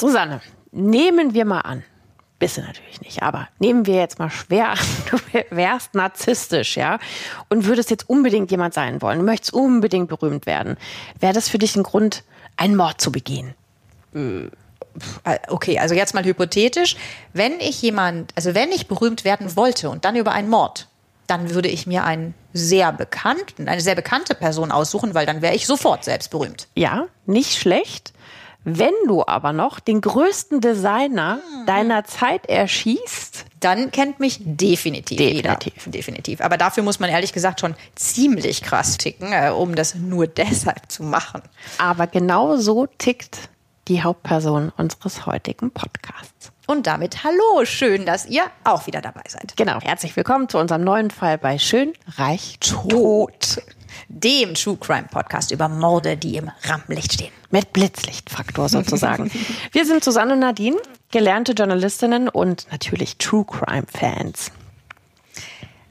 Susanne, nehmen wir mal an, bist du natürlich nicht, aber nehmen wir jetzt mal schwer an, du wärst narzisstisch, ja, und würdest jetzt unbedingt jemand sein wollen, du möchtest unbedingt berühmt werden. Wäre das für dich ein Grund, einen Mord zu begehen? Äh, okay, also jetzt mal hypothetisch, wenn ich jemand, also wenn ich berühmt werden wollte und dann über einen Mord, dann würde ich mir einen sehr bekannten, eine sehr bekannte Person aussuchen, weil dann wäre ich sofort selbst berühmt. Ja, nicht schlecht. Wenn du aber noch den größten Designer hm. deiner Zeit erschießt, dann kennt mich definitiv, definitiv jeder. Definitiv. Aber dafür muss man ehrlich gesagt schon ziemlich krass ticken, äh, um das nur deshalb zu machen. Aber genau so tickt die Hauptperson unseres heutigen Podcasts. Und damit hallo, schön, dass ihr auch wieder dabei seid. Genau, herzlich willkommen zu unserem neuen Fall bei Schön, Reich, Tot dem True Crime Podcast über Morde, die im Rampenlicht stehen. Mit Blitzlichtfaktor sozusagen. Wir sind Susanne und Nadine, gelernte Journalistinnen und natürlich True Crime Fans.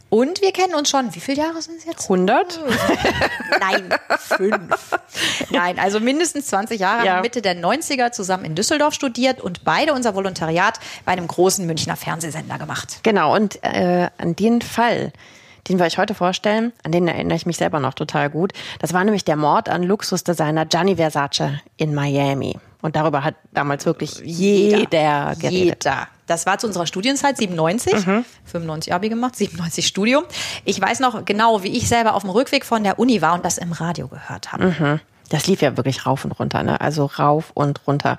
Und wir kennen uns schon, wie viele Jahre sind es jetzt? 100? Nein, fünf. Nein, also mindestens 20 Jahre, ja. Mitte der 90er zusammen in Düsseldorf studiert und beide unser Volontariat bei einem großen Münchner Fernsehsender gemacht. Genau, und äh, an den Fall den wir euch heute vorstellen, an den erinnere ich mich selber noch total gut. Das war nämlich der Mord an Luxusdesigner Gianni Versace in Miami. Und darüber hat damals wirklich jeder, jeder geredet. Jeder. Das war zu unserer Studienzeit 97, mhm. 95 Abi gemacht, 97 Studium. Ich weiß noch genau, wie ich selber auf dem Rückweg von der Uni war und das im Radio gehört habe. Mhm. Das lief ja wirklich rauf und runter, ne? Also rauf und runter.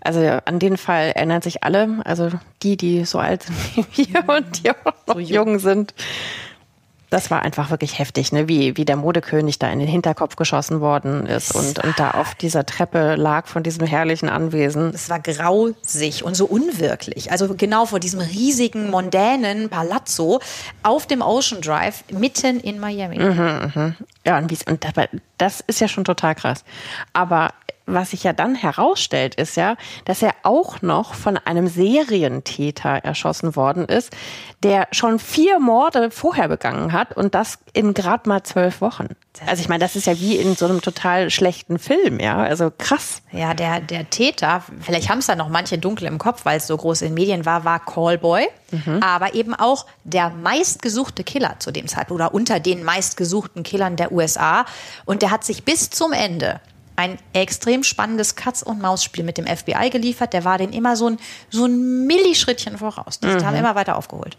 Also an den Fall erinnern sich alle, also die, die so alt sind wie wir und die auch noch so jung sind das war einfach wirklich heftig, ne? wie, wie der Modekönig da in den Hinterkopf geschossen worden ist und, und da auf dieser Treppe lag von diesem herrlichen Anwesen. Es war grausig und so unwirklich. Also genau vor diesem riesigen, mondänen Palazzo auf dem Ocean Drive mitten in Miami. Mhm, mh. Ja, und, und das ist ja schon total krass. Aber was sich ja dann herausstellt, ist ja, dass er auch noch von einem Serientäter erschossen worden ist, der schon vier Morde vorher begangen hat und das in gerade mal zwölf Wochen. Also ich meine, das ist ja wie in so einem total schlechten Film, ja. Also krass. Ja, der, der Täter, vielleicht haben es da noch manche dunkel im Kopf, weil es so groß in Medien war, war Callboy, mhm. aber eben auch der meistgesuchte Killer zu dem Zeitpunkt oder unter den meistgesuchten Killern der USA. Und der hat sich bis zum Ende ein extrem spannendes Katz- und Maus-Spiel mit dem FBI geliefert. Der war den immer so ein, so ein Millischrittchen voraus. Die mhm. haben immer weiter aufgeholt.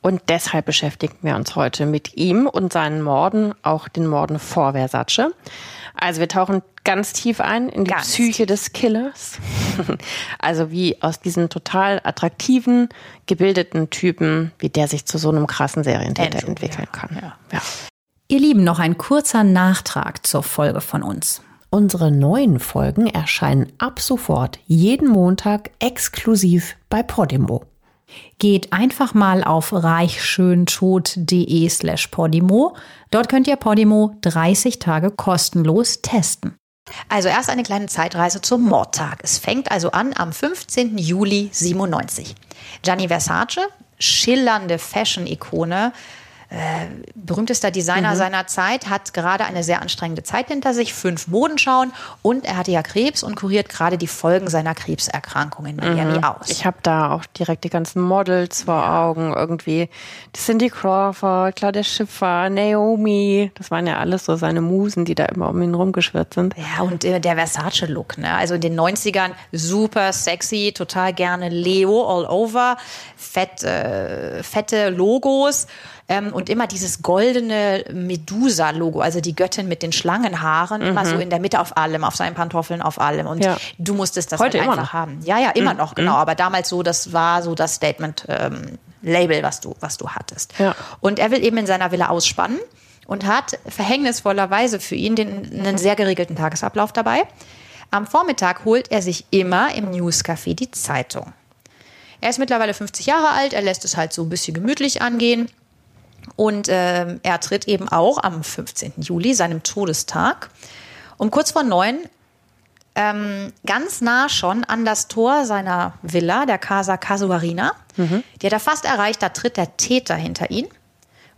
Und deshalb beschäftigen wir uns heute mit ihm und seinen Morden, auch den Morden vor Versace. Also wir tauchen ganz tief ein in die ganz Psyche des Killers. also wie aus diesen total attraktiven, gebildeten Typen, wie der sich zu so einem krassen Serientäter entwickeln ja. kann. Ja. Ja. Ihr Lieben, noch ein kurzer Nachtrag zur Folge von uns. Unsere neuen Folgen erscheinen ab sofort jeden Montag exklusiv bei Podimo. Geht einfach mal auf reichschöntod.de slash Podimo. Dort könnt ihr Podimo 30 Tage kostenlos testen. Also erst eine kleine Zeitreise zum Mordtag. Es fängt also an am 15. Juli 97. Gianni Versace, schillernde Fashion-Ikone, äh, berühmtester Designer mhm. seiner Zeit, hat gerade eine sehr anstrengende Zeit hinter sich, fünf Modenschauen und er hatte ja Krebs und kuriert gerade die Folgen seiner Krebserkrankung in Miami mhm. aus. Ich habe da auch direkt die ganzen Models vor Augen irgendwie. Cindy Crawford, Claudia Schiffer, Naomi, das waren ja alles so seine Musen, die da immer um ihn rumgeschwirrt sind. Ja, und äh, der Versace-Look, ne? also in den 90ern super sexy, total gerne Leo all over, fett, äh, fette Logos Ähm, und immer dieses goldene Medusa-Logo, also die Göttin mit den Schlangenhaaren, mhm. immer so in der Mitte auf allem, auf seinen Pantoffeln, auf allem. Und ja. du musstest das Heute halt einfach haben. Ja, ja, immer mhm. noch, genau. Mhm. Aber damals so, das war so das Statement. Ähm, Label, was du, was du hattest. Ja. Und er will eben in seiner Villa ausspannen und hat verhängnisvollerweise für ihn den, einen sehr geregelten Tagesablauf dabei. Am Vormittag holt er sich immer im Newscafé die Zeitung. Er ist mittlerweile 50 Jahre alt, er lässt es halt so ein bisschen gemütlich angehen. Und äh, er tritt eben auch am 15. Juli, seinem Todestag, um kurz vor neun ähm, ganz nah schon an das Tor seiner Villa, der Casa Casuarina. Mhm. Die hat er fast erreicht, da tritt der Täter hinter ihn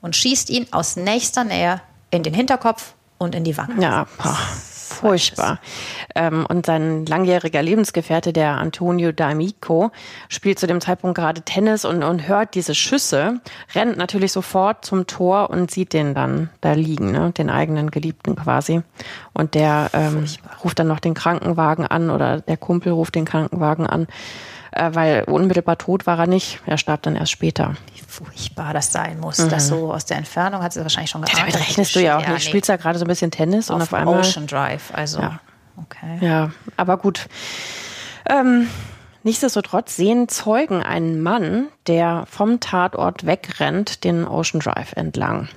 und schießt ihn aus nächster Nähe in den Hinterkopf und in die Wange. Ja, boah, furchtbar. Ähm, und sein langjähriger Lebensgefährte, der Antonio D'Amico, spielt zu dem Zeitpunkt gerade Tennis und, und hört diese Schüsse, rennt natürlich sofort zum Tor und sieht den dann da liegen, ne? den eigenen Geliebten quasi. Und der ähm, ruft dann noch den Krankenwagen an oder der Kumpel ruft den Krankenwagen an äh, weil unmittelbar tot war er nicht. Er starb dann erst später. Wie furchtbar das sein muss. Mhm. Das so aus der Entfernung hat sie wahrscheinlich schon geahnt. Ja, damit rechnest du ja auch nicht. Ja, Spielst ja gerade so ein bisschen Tennis auf und auf einmal. Ocean Drive, also. Ja. Okay. Ja, aber gut. Ähm, nichtsdestotrotz sehen Zeugen einen Mann, der vom Tatort wegrennt, den Ocean Drive entlang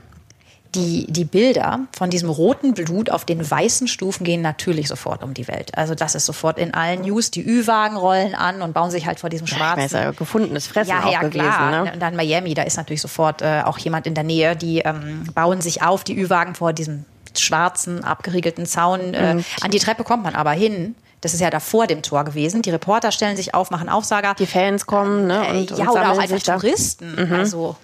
die, die Bilder von diesem roten Blut auf den weißen Stufen gehen natürlich sofort um die Welt. Also das ist sofort in allen News. Die Ü-Wagen rollen an und bauen sich halt vor diesem schwarzen. Ja, ja gefundenes Fressen ja, auch ja, gewesen. Klar. Ne? Und dann Miami, da ist natürlich sofort äh, auch jemand in der Nähe. Die ähm, bauen sich auf, die Ü-Wagen vor diesem schwarzen, abgeriegelten Zaun. Äh, mhm. An die Treppe kommt man aber hin. Das ist ja da vor dem Tor gewesen. Die Reporter stellen sich auf, machen Aufsager. Die Fans kommen, ne? Äh, und, ja, und oder auch einfach Touristen. Mhm. Also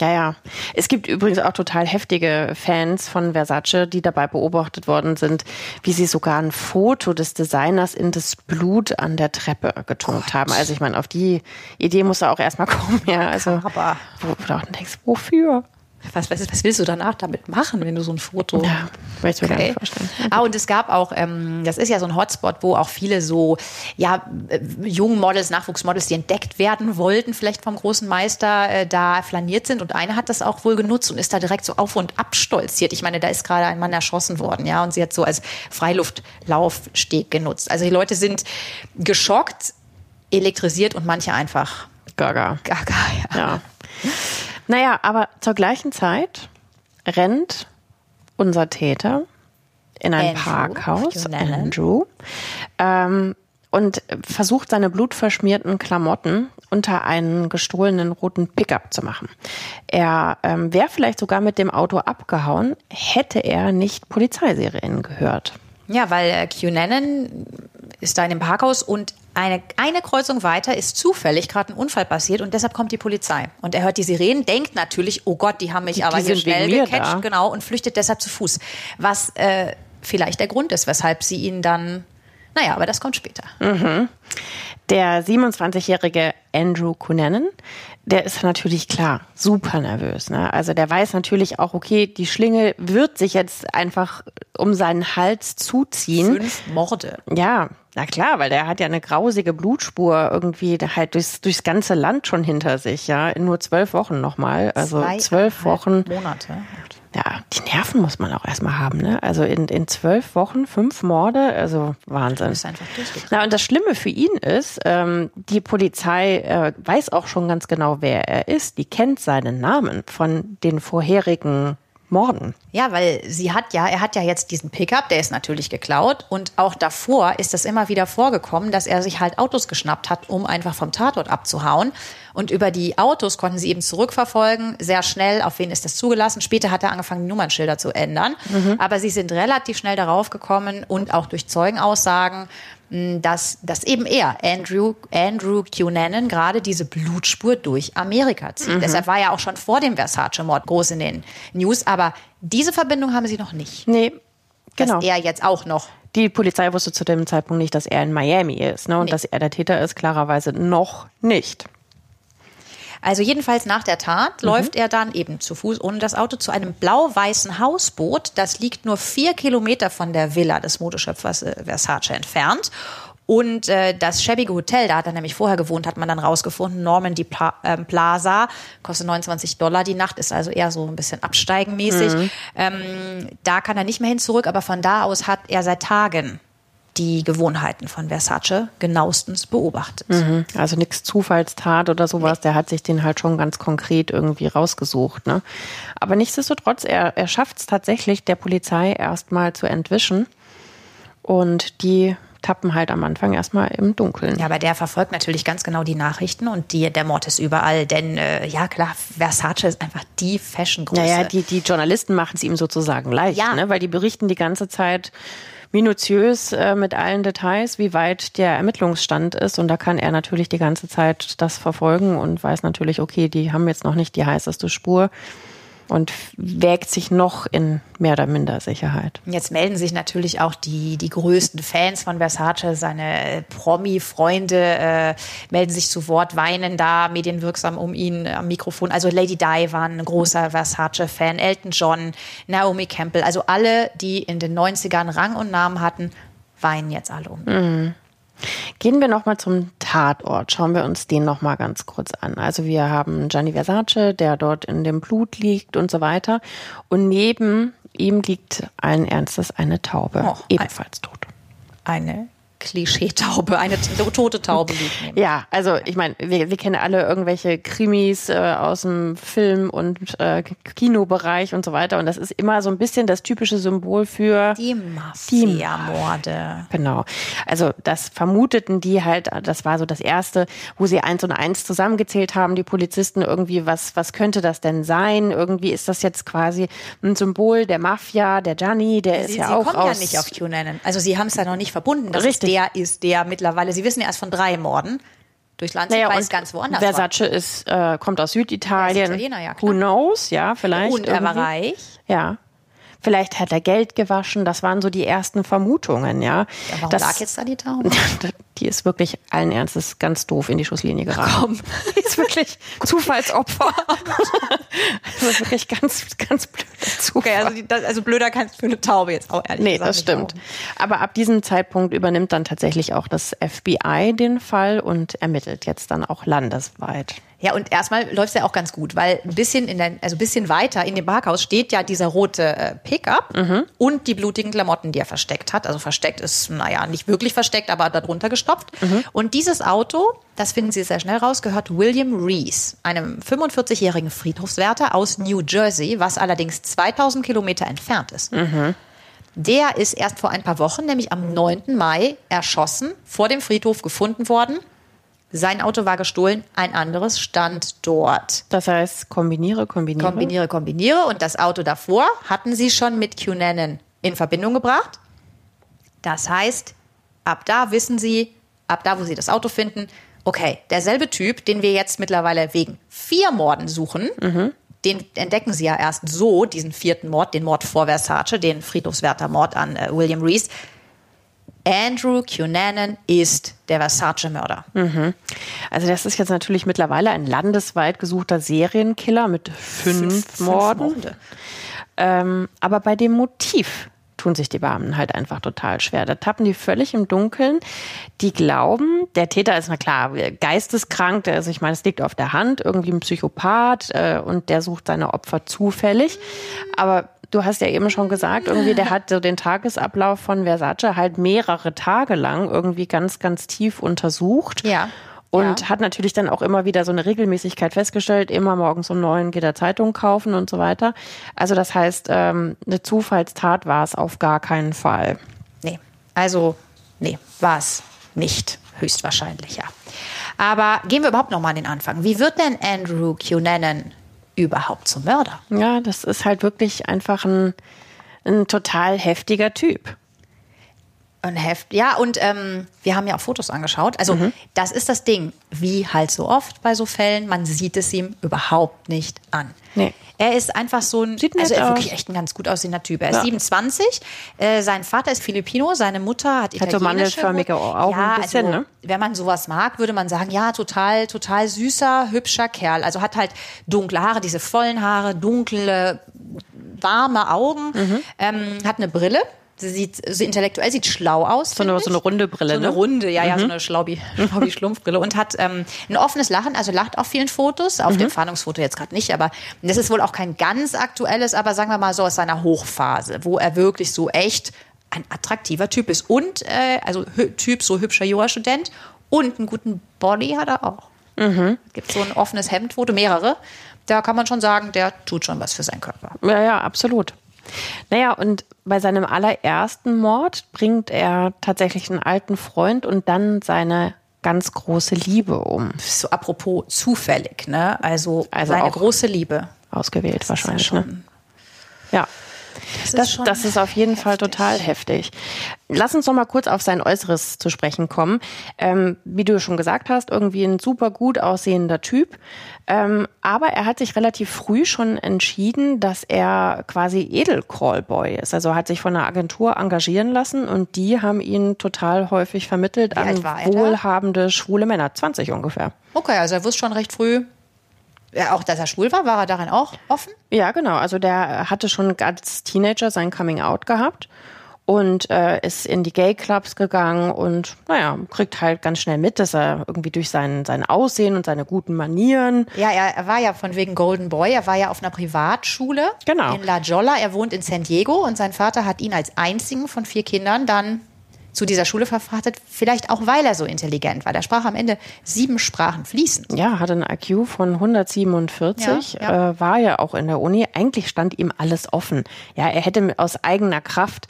ja, ja. Es gibt übrigens auch total heftige Fans von Versace, die dabei beobachtet worden sind, wie sie sogar ein Foto des Designers in das Blut an der Treppe getunkt haben. Also ich meine, auf die Idee muss er auch erstmal kommen, ja. Also, Aber wo du auch denkst, wofür? Was, was, was, willst du danach damit machen, wenn du so ein Foto. Ja, mir okay. gar nicht vorstellen. Ah, und es gab auch, ähm, das ist ja so ein Hotspot, wo auch viele so, ja, äh, jungen Models, Nachwuchsmodels, die entdeckt werden wollten, vielleicht vom großen Meister, äh, da flaniert sind. Und eine hat das auch wohl genutzt und ist da direkt so auf und ab stolziert. Ich meine, da ist gerade ein Mann erschossen worden, ja, und sie hat so als Freiluftlaufsteg genutzt. Also die Leute sind geschockt, elektrisiert und manche einfach. Gaga. Gaga, ja. ja. Naja, aber zur gleichen Zeit rennt unser Täter in ein Andrew, Parkhaus, Andrew, ähm, und versucht seine blutverschmierten Klamotten unter einen gestohlenen roten Pickup zu machen. Er ähm, wäre vielleicht sogar mit dem Auto abgehauen, hätte er nicht Polizeisirenen gehört. Ja, weil äh, Cunanan ist da in dem Parkhaus und eine, eine Kreuzung weiter ist zufällig gerade ein Unfall passiert und deshalb kommt die Polizei. Und er hört die Sirenen, denkt natürlich, oh Gott, die haben mich die, aber die hier schnell gecatcht, genau, und flüchtet deshalb zu Fuß. Was äh, vielleicht der Grund ist, weshalb sie ihn dann, naja, aber das kommt später. Mhm. Der 27-jährige Andrew Cunanan, der ist natürlich klar super nervös. Ne? Also der weiß natürlich auch, okay, die Schlinge wird sich jetzt einfach um seinen Hals zuziehen. Fünf Morde. Ja, na klar, weil der hat ja eine grausige Blutspur irgendwie halt durchs, durchs ganze Land schon hinter sich, ja, in nur zwölf Wochen nochmal. Also zwölf Wochen. Monate. Ja, die Nerven muss man auch erstmal haben, ne? Also in, in zwölf Wochen fünf Morde, also Wahnsinn. Das ist einfach Na, und das Schlimme für ihn ist, ähm, die Polizei äh, weiß auch schon ganz genau, wer er ist. Die kennt seinen Namen von den vorherigen Morden. Ja, weil sie hat ja, er hat ja jetzt diesen Pickup, der ist natürlich geklaut und auch davor ist das immer wieder vorgekommen, dass er sich halt Autos geschnappt hat, um einfach vom Tatort abzuhauen. Und über die Autos konnten sie eben zurückverfolgen, sehr schnell, auf wen ist das zugelassen. Später hat er angefangen, die Nummernschilder zu ändern. Mhm. Aber sie sind relativ schnell darauf gekommen und auch durch Zeugenaussagen, dass, dass eben er, Andrew, Andrew Cunanan, gerade diese Blutspur durch Amerika zieht. Mhm. Deshalb war er auch schon vor dem Versace-Mord groß in den News. Aber diese Verbindung haben sie noch nicht. Nee, genau. Dass er jetzt auch noch die Polizei wusste zu dem Zeitpunkt nicht, dass er in Miami ist. Ne? Und nee. dass er der Täter ist, klarerweise noch nicht. Also jedenfalls nach der Tat mhm. läuft er dann eben zu Fuß ohne das Auto zu einem blau-weißen Hausboot. Das liegt nur vier Kilometer von der Villa des Modeschöpfers äh, Versace entfernt. Und äh, das schäbige Hotel, da hat er nämlich vorher gewohnt, hat man dann rausgefunden, Normandy Pla äh, Plaza, kostet 29 Dollar die Nacht, ist also eher so ein bisschen absteigenmäßig. Mhm. Ähm, da kann er nicht mehr hin zurück, aber von da aus hat er seit Tagen die Gewohnheiten von Versace genauestens beobachtet. Mhm. Also nichts Zufallstat oder sowas, nee. der hat sich den halt schon ganz konkret irgendwie rausgesucht. Ne? Aber nichtsdestotrotz, er, er schafft es tatsächlich, der Polizei erstmal zu entwischen. Und die tappen halt am Anfang erstmal im Dunkeln. Ja, aber der verfolgt natürlich ganz genau die Nachrichten und die, der Mord ist überall. Denn äh, ja klar, Versace ist einfach die Fashion-Größe. Naja, die, die Journalisten machen es ihm sozusagen leicht, ja. ne? weil die berichten die ganze Zeit minutiös äh, mit allen Details, wie weit der Ermittlungsstand ist. Und da kann er natürlich die ganze Zeit das verfolgen und weiß natürlich, okay, die haben jetzt noch nicht die heißeste Spur und wägt sich noch in mehr oder minder Sicherheit. Jetzt melden sich natürlich auch die, die größten Fans von Versace, seine Promi-Freunde äh, melden sich zu Wort, weinen da medienwirksam um ihn am Mikrofon. Also Lady Di war ein großer Versace-Fan, Elton John, Naomi Campbell, also alle, die in den 90ern Rang und Namen hatten, weinen jetzt alle um. Mhm. Gehen wir nochmal zum Tatort. Schauen wir uns den nochmal ganz kurz an. Also wir haben Gianni Versace, der dort in dem Blut liegt und so weiter. Und neben ihm liegt allen Ernstes eine Taube, oh, ebenfalls tot. Eine Klischeetaube, eine tote Taube liegt. Ja, also ich meine, wir, wir kennen alle irgendwelche Krimis äh, aus dem Film- und äh, Kinobereich und so weiter. Und das ist immer so ein bisschen das typische Symbol für die Mafia-Morde. Genau. Also das vermuteten die halt, das war so das Erste, wo sie eins und eins zusammengezählt haben, die Polizisten irgendwie, was, was könnte das denn sein? Irgendwie ist das jetzt quasi ein Symbol der Mafia, der Gianni, der sie, ist ja sie auch kommen aus... ja nicht auf QAnon. Also sie haben es ja noch nicht verbunden. Das Richtig der ist der mittlerweile, Sie wissen ja erst von drei Morden. Durch Land naja, weiß ganz woanders. Versace ist, äh, kommt aus Süditalien. Italiener, ja, klar. Who knows, ja, vielleicht. Und er war reich. Ja. Vielleicht hat er Geld gewaschen. Das waren so die ersten Vermutungen, ja. ja warum das, lag jetzt da die Taube? Die ist wirklich allen Ernstes ganz doof in die Schusslinie geraten. Komm, die ist wirklich Zufallsopfer. also wirklich ganz, ganz blöd. Okay, also, die, also blöder kannst du für eine Taube jetzt auch ehrlich Nee, das stimmt. Auch. Aber ab diesem Zeitpunkt übernimmt dann tatsächlich auch das FBI den Fall und ermittelt jetzt dann auch landesweit. Ja, und erstmal läuft es ja auch ganz gut, weil ein bisschen in der, also ein bisschen weiter in dem Parkhaus steht ja dieser rote äh, Pickup mhm. und die blutigen Klamotten, die er versteckt hat. Also versteckt ist, naja, nicht wirklich versteckt, aber darunter gestopft. Mhm. Und dieses Auto, das finden Sie sehr schnell raus, gehört William Reese, einem 45-jährigen Friedhofswärter aus New Jersey, was allerdings 2000 Kilometer entfernt ist. Mhm. Der ist erst vor ein paar Wochen, nämlich am 9. Mai, erschossen, vor dem Friedhof gefunden worden. Sein Auto war gestohlen, ein anderes stand dort. Das heißt, kombiniere, kombiniere. Kombiniere, kombiniere. Und das Auto davor hatten sie schon mit QAnon in Verbindung gebracht. Das heißt, ab da wissen sie, ab da, wo sie das Auto finden, okay, derselbe Typ, den wir jetzt mittlerweile wegen vier Morden suchen, mhm. den entdecken sie ja erst so, diesen vierten Mord, den Mord vor Versace, den Friedhofswärtermord an äh, William Reese. Andrew Cunanan ist der Versace-Mörder. Mhm. Also das ist jetzt natürlich mittlerweile ein landesweit gesuchter Serienkiller mit fünf, fünf Morden. Fünf ähm, aber bei dem Motiv tun sich die Beamten halt einfach total schwer. Da tappen die völlig im Dunkeln. Die glauben, der Täter ist, na klar, geisteskrank, also ich meine, es liegt auf der Hand, irgendwie ein Psychopath äh, und der sucht seine Opfer zufällig. Aber du hast ja eben schon gesagt, irgendwie, der hat so den Tagesablauf von Versace halt mehrere Tage lang irgendwie ganz, ganz tief untersucht. Ja. Und ja. hat natürlich dann auch immer wieder so eine Regelmäßigkeit festgestellt, immer morgens um neun geht er Zeitung kaufen und so weiter. Also das heißt, ähm, eine Zufallstat war es auf gar keinen Fall. Nee, also nee, war es nicht, höchstwahrscheinlich, ja. Aber gehen wir überhaupt nochmal an den Anfang. Wie wird denn Andrew Cunanan überhaupt zum Mörder? Ja, das ist halt wirklich einfach ein, ein total heftiger Typ. Ein Heft, ja, und ähm, wir haben ja auch Fotos angeschaut. Also, mhm. das ist das Ding, wie halt so oft bei so Fällen, man sieht es ihm überhaupt nicht an. Nee. Er ist einfach so ein, Sieht also er ist wirklich echt ein ganz gut aussehender Typ. Er ist ja. 27, äh, sein Vater ist Filipino, seine Mutter hat italienische. Hat so Augen ja, ein bisschen, also, ne? Wenn man sowas mag, würde man sagen, ja, total, total süßer, hübscher Kerl. Also hat halt dunkle Haare, diese vollen Haare, dunkle, warme Augen, mhm. ähm, hat eine Brille Sie sieht so intellektuell, sieht schlau aus. So eine, so eine runde Brille, so eine ne? runde, ja, ja, so eine Schlaubi, Schlaubi Schlumpfbrille und hat ähm, ein offenes Lachen, also lacht auf vielen Fotos, auf dem Fahndungsfoto jetzt gerade nicht, aber das ist wohl auch kein ganz aktuelles, aber sagen wir mal so aus seiner Hochphase, wo er wirklich so echt ein attraktiver Typ ist und äh, also Typ so hübscher Jurastudent und einen guten Body hat er auch. Gibt so ein offenes Hemdfoto, mehrere. Da kann man schon sagen, der tut schon was für seinen Körper. Ja, ja, absolut. Naja, und bei seinem allerersten Mord bringt er tatsächlich einen alten Freund und dann seine ganz große Liebe um. So apropos zufällig, ne? Also, Also seine große Liebe. Ausgewählt wahrscheinlich. schon- ne? Ja. Das, Das, das ist auf jeden Fall total heftig. Lass uns noch mal kurz auf sein Äußeres zu sprechen kommen. Ähm, wie du schon gesagt hast, irgendwie ein super gut aussehender Typ. Ähm, aber er hat sich relativ früh schon entschieden, dass er quasi Edelcallboy ist. Also hat sich von einer Agentur engagieren lassen und die haben ihn total häufig vermittelt an wohlhabende schwule Männer. 20 ungefähr. Okay, also er wusste schon recht früh, ja, auch dass er schwul war, war er darin auch offen? Ja, genau. Also der hatte schon als Teenager sein Coming Out gehabt und äh, ist in die Gay Clubs gegangen und naja, kriegt halt ganz schnell mit, dass er irgendwie durch sein, sein Aussehen und seine guten Manieren Ja, er, er war ja von wegen Golden Boy, er war ja auf einer Privatschule Genau. in La Jolla. Er wohnt in San Diego und sein Vater hat ihn als einzigen von vier Kindern dann zu dieser Schule verfrachtet, vielleicht auch weil er so intelligent war. Der sprach am Ende sieben Sprachen fließend. ja, hatte einen IQ von 147, Ja, ja. Äh, war ja auch in der Uni. Eigentlich stand ihm alles offen. Ja, er hätte aus eigener Kraft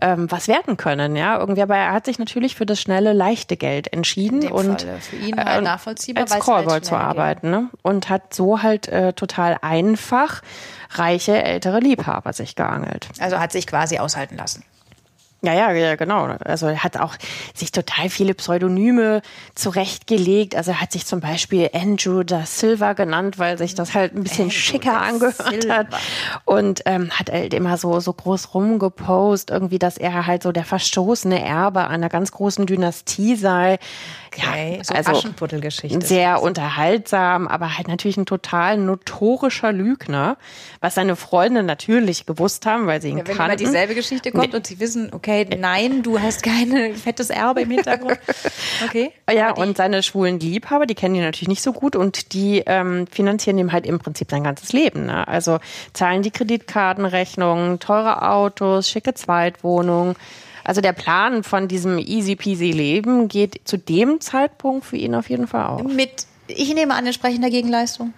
ähm, was werden können, ja, irgendwie, aber er hat sich natürlich für das schnelle, leichte Geld entschieden und Falle für ihn halt äh, nachvollziehbar, als Callboy halt zu arbeiten, ne? Und hat so halt äh, total einfach reiche ältere Liebhaber sich geangelt. Also hat sich quasi aushalten lassen. Ja, ja, ja, genau. Also er hat auch sich total viele Pseudonyme zurechtgelegt. Also er hat sich zum Beispiel Andrew da Silva genannt, weil sich das halt ein bisschen Andrew schicker angehört Silva. hat. Und ähm, hat halt immer so, so groß rumgepost, irgendwie, dass er halt so der verstoßene Erbe einer ganz großen Dynastie sei. Okay, so also Aschenputtelgeschichte. Sehr unterhaltsam, aber halt natürlich ein total notorischer Lügner, was seine Freunde natürlich gewusst haben, weil sie ihn Ja, wenn kannten. immer dieselbe Geschichte kommt und sie wissen, okay, nein, du hast kein fettes Erbe im Hintergrund. Okay. Ja, und seine schwulen Liebhaber, die kennen ihn natürlich nicht so gut und die ähm, finanzieren ihm halt im Prinzip sein ganzes Leben. Ne? Also zahlen die Kreditkartenrechnungen, teure Autos, schicke Zweitwohnungen. Also der Plan von diesem easy peasy Leben geht zu dem Zeitpunkt für ihn auf jeden Fall auf. mit, ich nehme an, entsprechender Gegenleistung.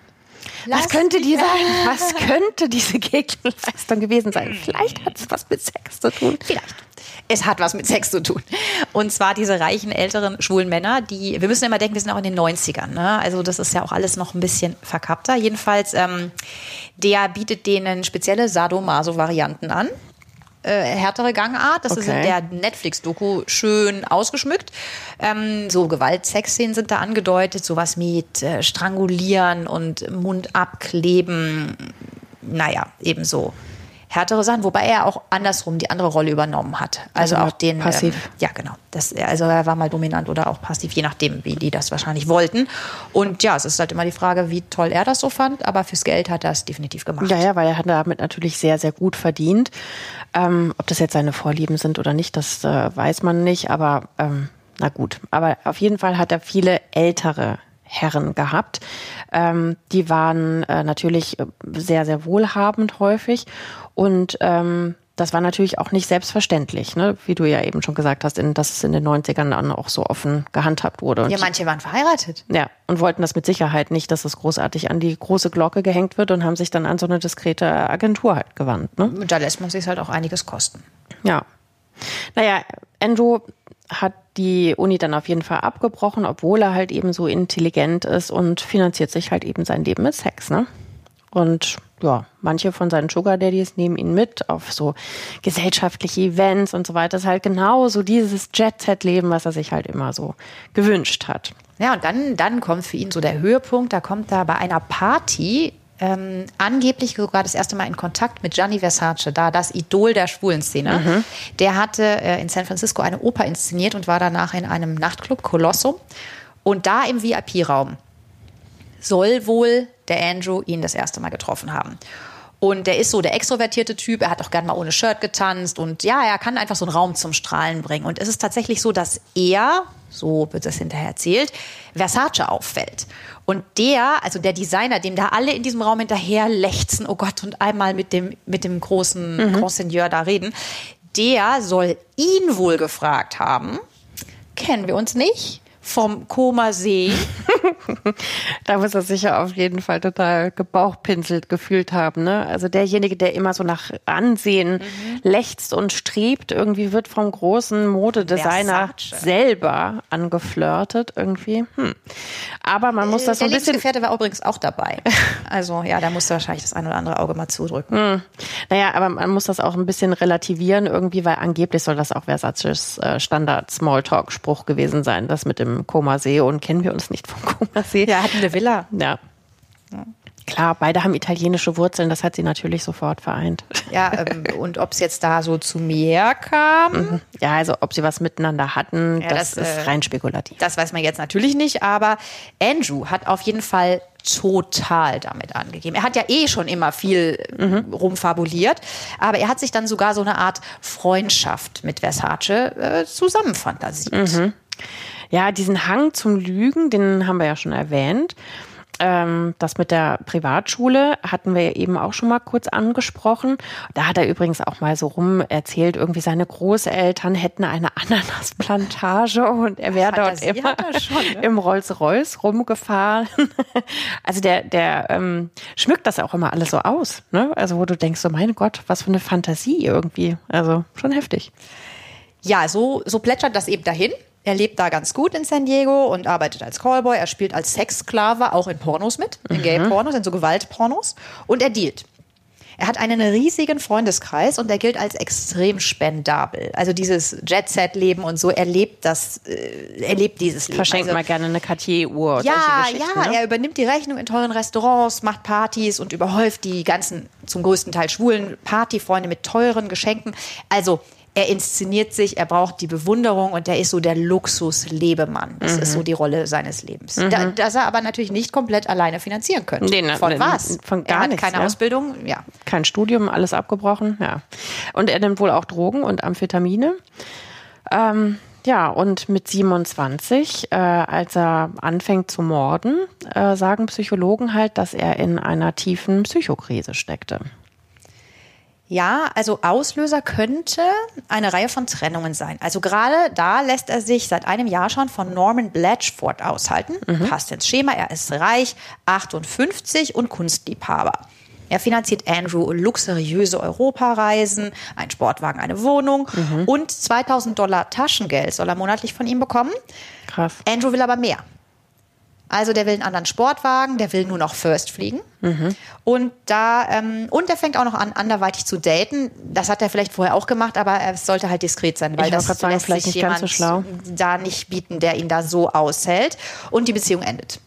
Was könnte die sein? Was könnte diese Gegenleistung gewesen sein? Vielleicht hat es was mit Sex zu tun. Vielleicht. Es hat was mit Sex zu tun. Und zwar diese reichen, älteren, schwulen Männer, die, wir müssen immer denken, wir sind auch in den 90ern. Ne? Also das ist ja auch alles noch ein bisschen verkappter. Jedenfalls, ähm, der bietet denen spezielle Sadomaso-Varianten an. Äh, härtere Gangart. Das ist in Okay. der Netflix-Doku schön ausgeschmückt. Ähm, so Gewaltsexszenen sind da angedeutet. Sowas mit äh, Strangulieren und Mund abkleben. Naja, ebenso härtere Sachen, wobei er auch andersrum die andere Rolle übernommen hat. Also, Also auch den passiv. Ähm, ja, genau. Das, also er war mal dominant oder auch passiv, je nachdem, wie die das wahrscheinlich wollten. Und ja, es ist halt immer die Frage, wie toll er das so fand, aber fürs Geld hat er es definitiv gemacht. Ja, ja, weil er hat damit natürlich sehr, sehr gut verdient. Ähm, ob das jetzt seine Vorlieben sind oder nicht, das äh, weiß man nicht, aber ähm, na gut. Aber auf jeden Fall hat er viele ältere Herren gehabt. Ähm, die waren äh, natürlich äh, sehr, sehr wohlhabend häufig und ähm, das war natürlich auch nicht selbstverständlich, ne? wie du ja eben schon gesagt hast, in, dass es in den 90ern dann auch so offen gehandhabt wurde. Und Ja, manche waren verheiratet. ja, und wollten das mit Sicherheit nicht, dass es großartig an die große Glocke gehängt wird und haben sich dann an so eine diskrete Agentur halt gewandt. Ne? Und da lässt man sich halt auch einiges kosten. Ja. Naja, Andrew hat die Uni dann auf jeden Fall abgebrochen, obwohl er halt eben so intelligent ist und finanziert sich halt eben sein Leben mit Sex, ne? Und ja, manche von seinen Sugar Daddies nehmen ihn mit auf so gesellschaftliche Events und so weiter. Das ist halt genau so dieses Jet-Set-Leben, was er sich halt immer so gewünscht hat. Ja, und dann, dann kommt für ihn so der Höhepunkt. Da kommt er bei einer Party ähm, angeblich sogar das erste Mal in Kontakt mit Gianni Versace, da das Idol der schwulen Szene. Der hatte äh, in San Francisco eine Oper inszeniert und war danach in einem Nachtclub, Colossum. Und da im VIP-Raum soll wohl der Andrew ihn das erste Mal getroffen haben. Und der ist so der extrovertierte Typ. Er hat auch gern mal ohne Shirt getanzt. Und ja, er kann einfach so einen Raum zum Strahlen bringen. Und es ist tatsächlich so, dass er, so wird es hinterher erzählt, Versace auffällt. Und der, also der Designer, dem da alle in diesem Raum hinterher lechzen, oh Gott, und einmal mit dem, mit dem großen mhm. Grand Seigneur da reden, der soll ihn wohl gefragt haben, kennen wir uns nicht? Vom Koma See. da muss er sich ja auf jeden Fall total gebauchpinselt gefühlt haben. Ne? Also derjenige, der immer so nach Ansehen mhm. lechzt und strebt, irgendwie wird vom großen Modedesigner Versace. selber angeflirtet irgendwie. Hm. Aber man muss das so ein bisschen. Der Gefährte war übrigens auch dabei. Also ja, da musste wahrscheinlich das ein oder andere Auge mal zudrücken. Hm. Naja, aber man muss das auch ein bisschen relativieren irgendwie, weil angeblich soll das auch Versaces äh, Standard-Smalltalk-Spruch gewesen sein, das mit dem Komasee und kennen wir uns nicht vom Komasee. Ja, hatten eine Villa. Ja. ja. Klar, beide haben italienische Wurzeln, das hat sie natürlich sofort vereint. Ja, ähm, und ob es jetzt da so zu mehr kam? Mhm. Ja, also ob sie was miteinander hatten, ja, das, das, ist äh, rein spekulativ. Das weiß man jetzt natürlich nicht, aber Andrew hat auf jeden Fall total damit angegeben. Er hat ja eh schon immer viel mhm. rumfabuliert, aber er hat sich dann sogar so eine Art Freundschaft mit Versace äh, zusammenfantasiert. Mhm. Ja, diesen Hang zum Lügen, den haben wir ja schon erwähnt. Ähm, das mit der Privatschule hatten wir eben auch schon mal kurz angesprochen. Da hat er übrigens auch mal so rum erzählt, irgendwie seine Großeltern hätten eine Ananasplantage und er wäre dort immer schon, ne? im Rolls-Royce rumgefahren. Also der, der ähm, schmückt das auch immer alles so aus. Ne? Also wo du denkst, so mein Gott, was für eine Fantasie irgendwie. Also schon heftig. Ja, so, so plätschert das eben dahin. Er lebt da ganz gut in San Diego und arbeitet als Callboy. Er spielt als Sexsklave auch in Pornos mit, in mhm. Gay-Pornos, in so Gewaltpornos. Und er dealt. Er hat einen riesigen Freundeskreis und er gilt als extrem spendabel. Also dieses Jet-Set-Leben und so, er lebt das, äh, er lebt dieses Leben. Verschenkt also, mal gerne eine Cartier-Uhr. Ja, ja, ne? er übernimmt die Rechnung in teuren Restaurants, macht Partys und überhäuft die ganzen, zum größten Teil schwulen Partyfreunde mit teuren Geschenken. Also er inszeniert sich, er braucht die Bewunderung und er ist so der Luxus-Lebemann. Das mhm. ist so die Rolle seines Lebens. Mhm. Da, das er aber natürlich nicht komplett alleine finanzieren könnte. Nee, ne, von was? Von gar er hat nichts, keine ja. Ausbildung, ja. Kein Studium, alles abgebrochen, ja. Und er nimmt wohl auch Drogen und Amphetamine. Ähm, ja, und mit 27, äh, als er anfängt zu morden, äh, sagen Psychologen halt, dass er in einer tiefen Psychokrise steckte. Ja, also Auslöser könnte eine Reihe von Trennungen sein. Also gerade da lässt er sich seit einem Jahr schon von Norman Blatchford aushalten. Mhm. Passt ins Schema, er ist reich, 58 und Kunstliebhaber. Er finanziert Andrew luxuriöse Europareisen, einen Sportwagen, eine Wohnung mhm. und 2000 Dollar Taschengeld soll er monatlich von ihm bekommen. Krass. Andrew will aber mehr. Also der will einen anderen Sportwagen, der will nur noch First fliegen. Mhm. Und da, ähm, und der fängt auch noch an, anderweitig zu daten. Das hat er vielleicht vorher auch gemacht, aber es sollte halt diskret sein, weil das sagen, lässt sich jemand so da nicht bieten, der ihn da so aushält. Und die Beziehung endet.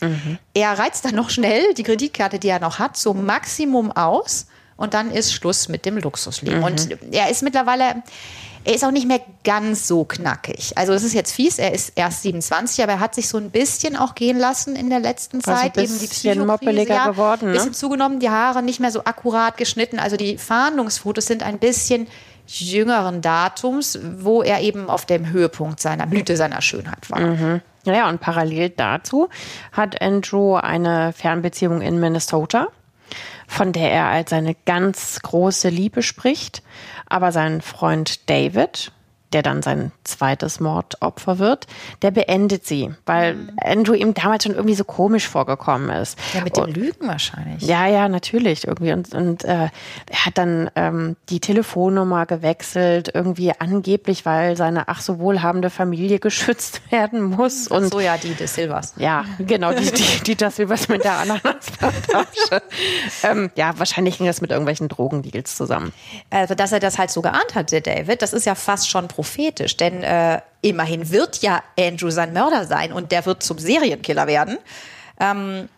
Mhm. Er reizt dann noch schnell die Kreditkarte, die er noch hat, so Maximum aus. Und dann ist Schluss mit dem Luxusleben. Mhm. Und er ist mittlerweile, er ist auch nicht mehr ganz so knackig. Also das ist jetzt fies, er ist erst 27, aber er hat sich so ein bisschen auch gehen lassen in der letzten Zeit. Also Eben die Psychokrise, ja, geworden, ne? bisschen zugenommen, die Haare nicht mehr so akkurat geschnitten. Also die Fahndungsfotos sind ein bisschen jüngeren Datums, wo er eben auf dem Höhepunkt seiner Blüte seiner Schönheit war. Mhm. Ja, und parallel dazu hat Andrew eine Fernbeziehung in Minnesota, von der er als seine ganz große Liebe spricht. Aber sein Freund David, der dann sein zweites Mordopfer wird, der beendet sie, weil. Andrew ihm damals schon irgendwie so komisch vorgekommen ist. Ja, mit dem und, Lügen wahrscheinlich. Ja, ja, natürlich irgendwie. Und, und äh, er hat dann ähm, die Telefonnummer gewechselt, irgendwie angeblich, weil seine ach so wohlhabende Familie geschützt werden muss. Und ach so, ja, die des Silvers. Ja, genau, die, die, die des Silvers mit der Ananasplantage. ähm, ja, wahrscheinlich ging das mit irgendwelchen Drogendeals zusammen. Also, dass er das halt so geahnt hat, der David, das ist ja fast schon prophetisch, denn äh, immerhin wird ja Andrew sein Mörder sein und der wird zum Serienkiller werden. Ähm,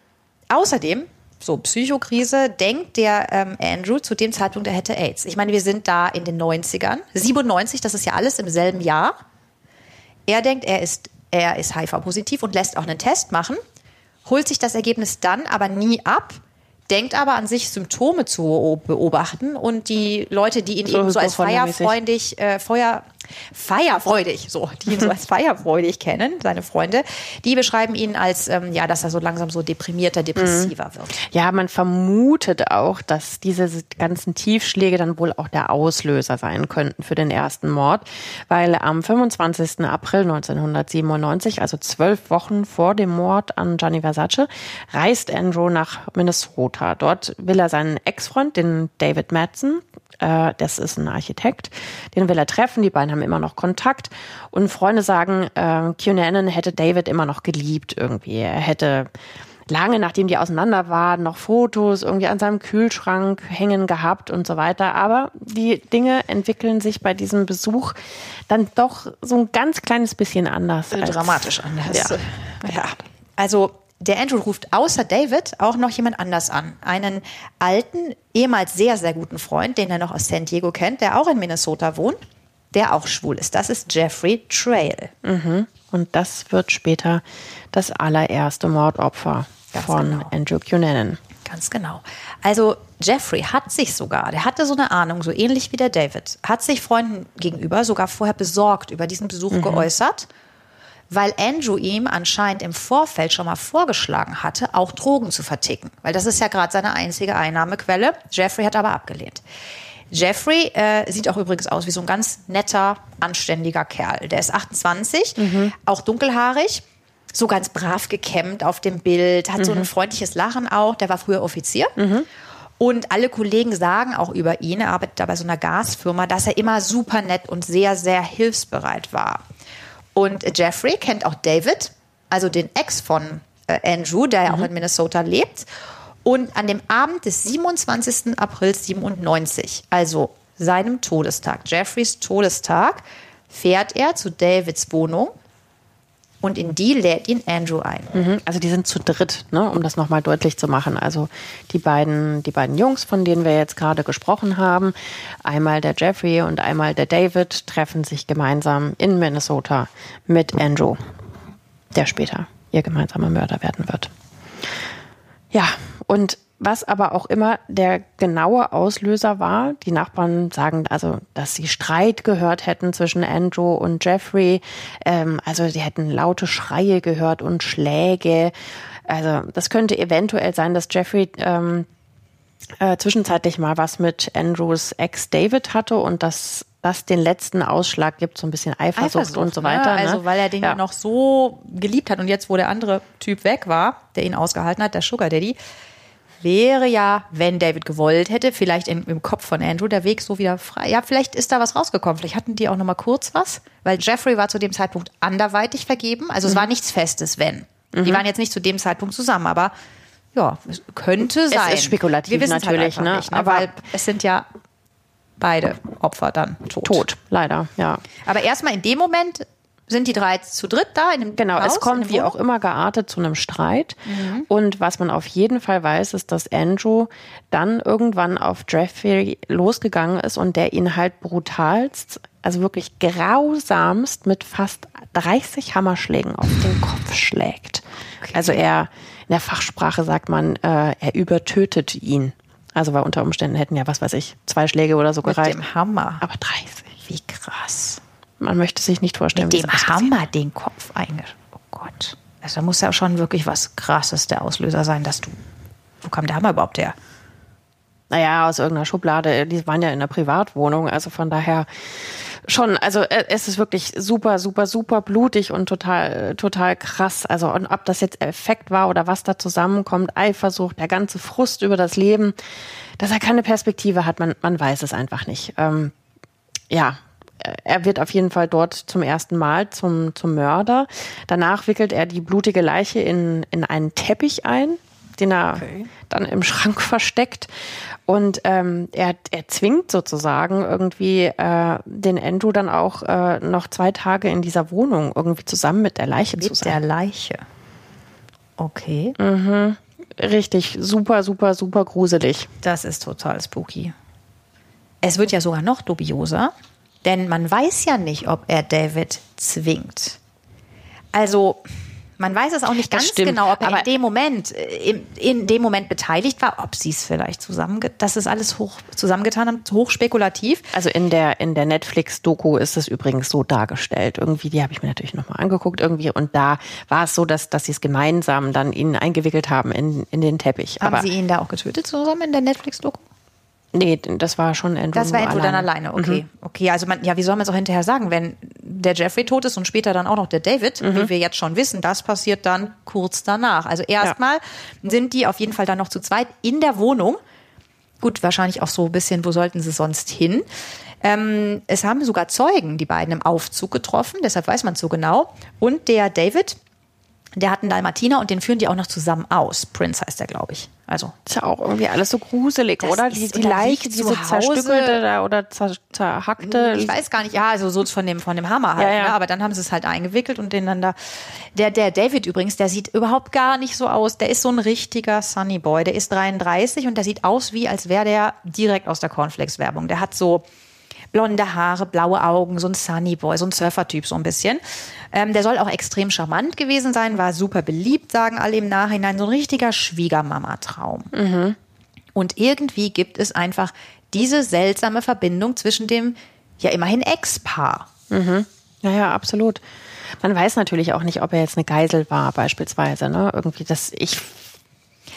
außerdem, so Psychokrise, denkt der ähm, Andrew zu dem Zeitpunkt, er hätte AIDS. Ich meine, wir sind da in den 90ern, 97, das ist ja alles im selben Jahr. Er denkt, er ist, er ist HIV-positiv und lässt auch einen Test machen, holt sich das Ergebnis dann aber nie ab, denkt aber an sich Symptome zu beobachten und die Leute, die ihn eben so als feierfreundlich, äh, Feuer, feierfreudig, so, die ihn so als feierfreudig kennen, seine Freunde, die beschreiben ihn als, ähm, ja, dass er so langsam so deprimierter, depressiver mhm. wird. Ja, man vermutet auch, dass diese ganzen Tiefschläge dann wohl auch der Auslöser sein könnten für den ersten Mord, weil am 25. April 1997, also zwölf Wochen vor dem Mord an Gianni Versace, reist Andrew nach Minnesota. Dort will er seinen Ex-Freund, den David Madsen, äh, das ist ein Architekt, den will er treffen. Die beiden haben immer noch Kontakt. Und Freunde sagen, äh, Cunanan hätte David immer noch geliebt irgendwie. Er hätte lange nachdem die auseinander waren, noch Fotos irgendwie an seinem Kühlschrank hängen gehabt und so weiter. Aber die Dinge entwickeln sich bei diesem Besuch dann doch so ein ganz kleines bisschen anders. Dramatisch anders. Ja. ja. Also der Andrew ruft außer David auch noch jemand anders an. Einen alten, ehemals sehr, sehr guten Freund, den er noch aus San Diego kennt, der auch in Minnesota wohnt, der auch schwul ist. Das ist Jeffrey Trail. Mhm. Und das wird später das allererste Mordopfer Ganz von genau. Andrew Cunanan. Ganz genau. Also Jeffrey hat sich sogar, der hatte so eine Ahnung, so ähnlich wie der David, hat sich Freunden gegenüber sogar vorher besorgt über diesen Besuch mhm. geäußert weil Andrew ihm anscheinend im Vorfeld schon mal vorgeschlagen hatte, auch Drogen zu verticken. Weil das ist ja gerade seine einzige Einnahmequelle. Jeffrey hat aber abgelehnt. Jeffrey äh, sieht auch übrigens aus wie so ein ganz netter, anständiger Kerl. Der ist 28, mhm. auch dunkelhaarig, so ganz brav gekämmt auf dem Bild, hat mhm. so ein freundliches Lachen auch. Der war früher Offizier. Mhm. Und alle Kollegen sagen auch über ihn, er arbeitet da bei so einer Gasfirma, dass er immer super nett und sehr, sehr hilfsbereit war. Und Jeffrey kennt auch David, also den Ex von äh, Andrew, der ja mhm. auch in Minnesota lebt. Und an dem Abend des 27. April 97, also seinem Todestag, Jeffreys Todestag, fährt er zu Davids Wohnung und in die lädt ihn Andrew ein. Mhm, also die sind zu dritt, ne, um das nochmal deutlich zu machen. Also die beiden, die beiden Jungs, von denen wir jetzt gerade gesprochen haben, einmal der Jeffrey und einmal der David, treffen sich gemeinsam in Minnesota mit Andrew, der später ihr gemeinsamer Mörder werden wird. Ja, und was aber auch immer der genaue Auslöser war. Die Nachbarn sagen also, dass sie Streit gehört hätten zwischen Andrew und Jeffrey. Ähm, also die hätten laute Schreie gehört und Schläge. Also das könnte eventuell sein, dass Jeffrey ähm, äh, zwischenzeitlich mal was mit Andrews Ex David hatte und dass das den letzten Ausschlag gibt, so ein bisschen Eifersucht, Eifersucht und so weiter. Ne? Also weil er den ja. ja noch so geliebt hat und jetzt, wo der andere Typ weg war, der ihn ausgehalten hat, der Sugar Daddy, wäre ja, wenn David gewollt hätte, vielleicht im, im, Kopf von Andrew der Weg so wieder frei. Ja, vielleicht ist da was rausgekommen. Vielleicht hatten die auch noch mal kurz was, weil Jeffrey war zu dem Zeitpunkt anderweitig vergeben. Also mhm. es war nichts Festes, wenn. Mhm. Die waren jetzt nicht zu dem Zeitpunkt zusammen, aber ja, es könnte sein. Es ist spekulativ Wir halt natürlich, halt ne? Nicht, ne? Aber weil es sind ja beide Opfer dann tot. Tot, leider, ja. Aber erstmal in dem Moment sind die drei zu dritt da in dem Genau, Haus, es kommt wie auch immer geartet zu einem Streit. Mhm. Und was man auf jeden Fall weiß, ist, dass Andrew dann irgendwann auf Jeffrey losgegangen ist und der ihn halt brutalst, also wirklich grausamst mit fast 30 Hammerschlägen auf den Kopf schlägt. Okay. Also er, in der Fachsprache sagt man, äh, er übertötet ihn. Also weil unter Umständen hätten ja, was weiß ich, zwei Schläge oder so gereicht. Mit dem Hammer. Aber 30. Wie krass. Man möchte sich nicht vorstellen, Mit dem Hammer den Kopf eingeschlagen. Oh Gott. Also da muss ja schon wirklich was Krasses der Auslöser sein, dass du. Wo kam der Hammer überhaupt her? Naja, aus irgendeiner Schublade. Die waren ja in einer Privatwohnung. Also von daher schon, also äh, es ist wirklich super, super, super blutig und total, total krass. Also und ob das jetzt Effekt war oder was da zusammenkommt, Eifersucht, der ganze Frust über das Leben, dass er keine Perspektive hat, man, man weiß es einfach nicht. Ähm, ja, er wird auf jeden Fall dort zum ersten Mal zum, zum Mörder. Danach wickelt er die blutige Leiche in, in einen Teppich ein, den er okay. dann im Schrank versteckt. Und ähm, er, er zwingt sozusagen irgendwie äh, den Andrew dann auch äh, noch zwei Tage in dieser Wohnung irgendwie zusammen mit der Leiche mit zu sein. Mit der Leiche. Okay. Mhm. Richtig, super, super, super gruselig. Das ist total spooky. Es wird ja sogar noch dubioser. Denn man weiß ja nicht, ob er David zwingt. Also Man weiß es auch nicht ganz genau, ob er in dem Moment, äh, in, in, dem Moment beteiligt war, ob sie es vielleicht zusammen, das ist alles hoch zusammengetan haben, hoch spekulativ. Also in der, in der Netflix-Doku ist es übrigens so dargestellt. Irgendwie, die habe ich mir natürlich nochmal angeguckt irgendwie und da war es so, dass, dass sie es gemeinsam dann ihn eingewickelt haben in, in den Teppich. Haben Aber sie ihn da auch getötet zusammen in der Netflix-Doku? Nee, das war schon Andrew. Das war Andrew alleine. dann alleine, okay. Mhm. Okay, also man, ja, wie soll man es auch hinterher sagen, wenn der Jeffrey tot ist und später dann auch noch der David, mhm. wie wir jetzt schon wissen, das passiert dann kurz danach. Also erstmal ja. sind die auf jeden Fall dann noch zu zweit in der Wohnung. Gut, wahrscheinlich auch so ein bisschen, wo sollten sie sonst hin? Ähm, es haben sogar Zeugen die beiden im Aufzug getroffen, deshalb weiß man es so genau. Und der David, der hat einen Dalmatiner und den führen die auch noch zusammen aus. Prince heißt der, glaube ich. Also. Ist ja auch irgendwie alles so gruselig, das oder? Die, die Leiche, diese zerstückelte oder zer, zerhackte. Ich weiß gar nicht, ja, also so von dem, von dem Hammer halt. Ja, ja. Ne? Aber dann haben sie es halt eingewickelt und den dann da. Der, der David übrigens, der sieht überhaupt gar nicht so aus. Der ist so ein richtiger Sunny Boy. Der ist 33 und der sieht aus wie, als wäre der direkt aus der Cornflakes-Werbung. Der hat so blonde Haare, blaue Augen, so ein Sunny Boy, so ein Surfer-Typ so ein bisschen. Ähm, der soll auch extrem charmant gewesen sein, war super beliebt, sagen alle im Nachhinein. So ein richtiger Schwiegermama-Traum. Mhm. Und irgendwie gibt es einfach diese seltsame Verbindung zwischen dem ja immerhin Ex-Paar. Mhm. Ja, ja, absolut. Man weiß natürlich auch nicht, ob er jetzt eine Geisel war, beispielsweise. Ne? Irgendwie das, ich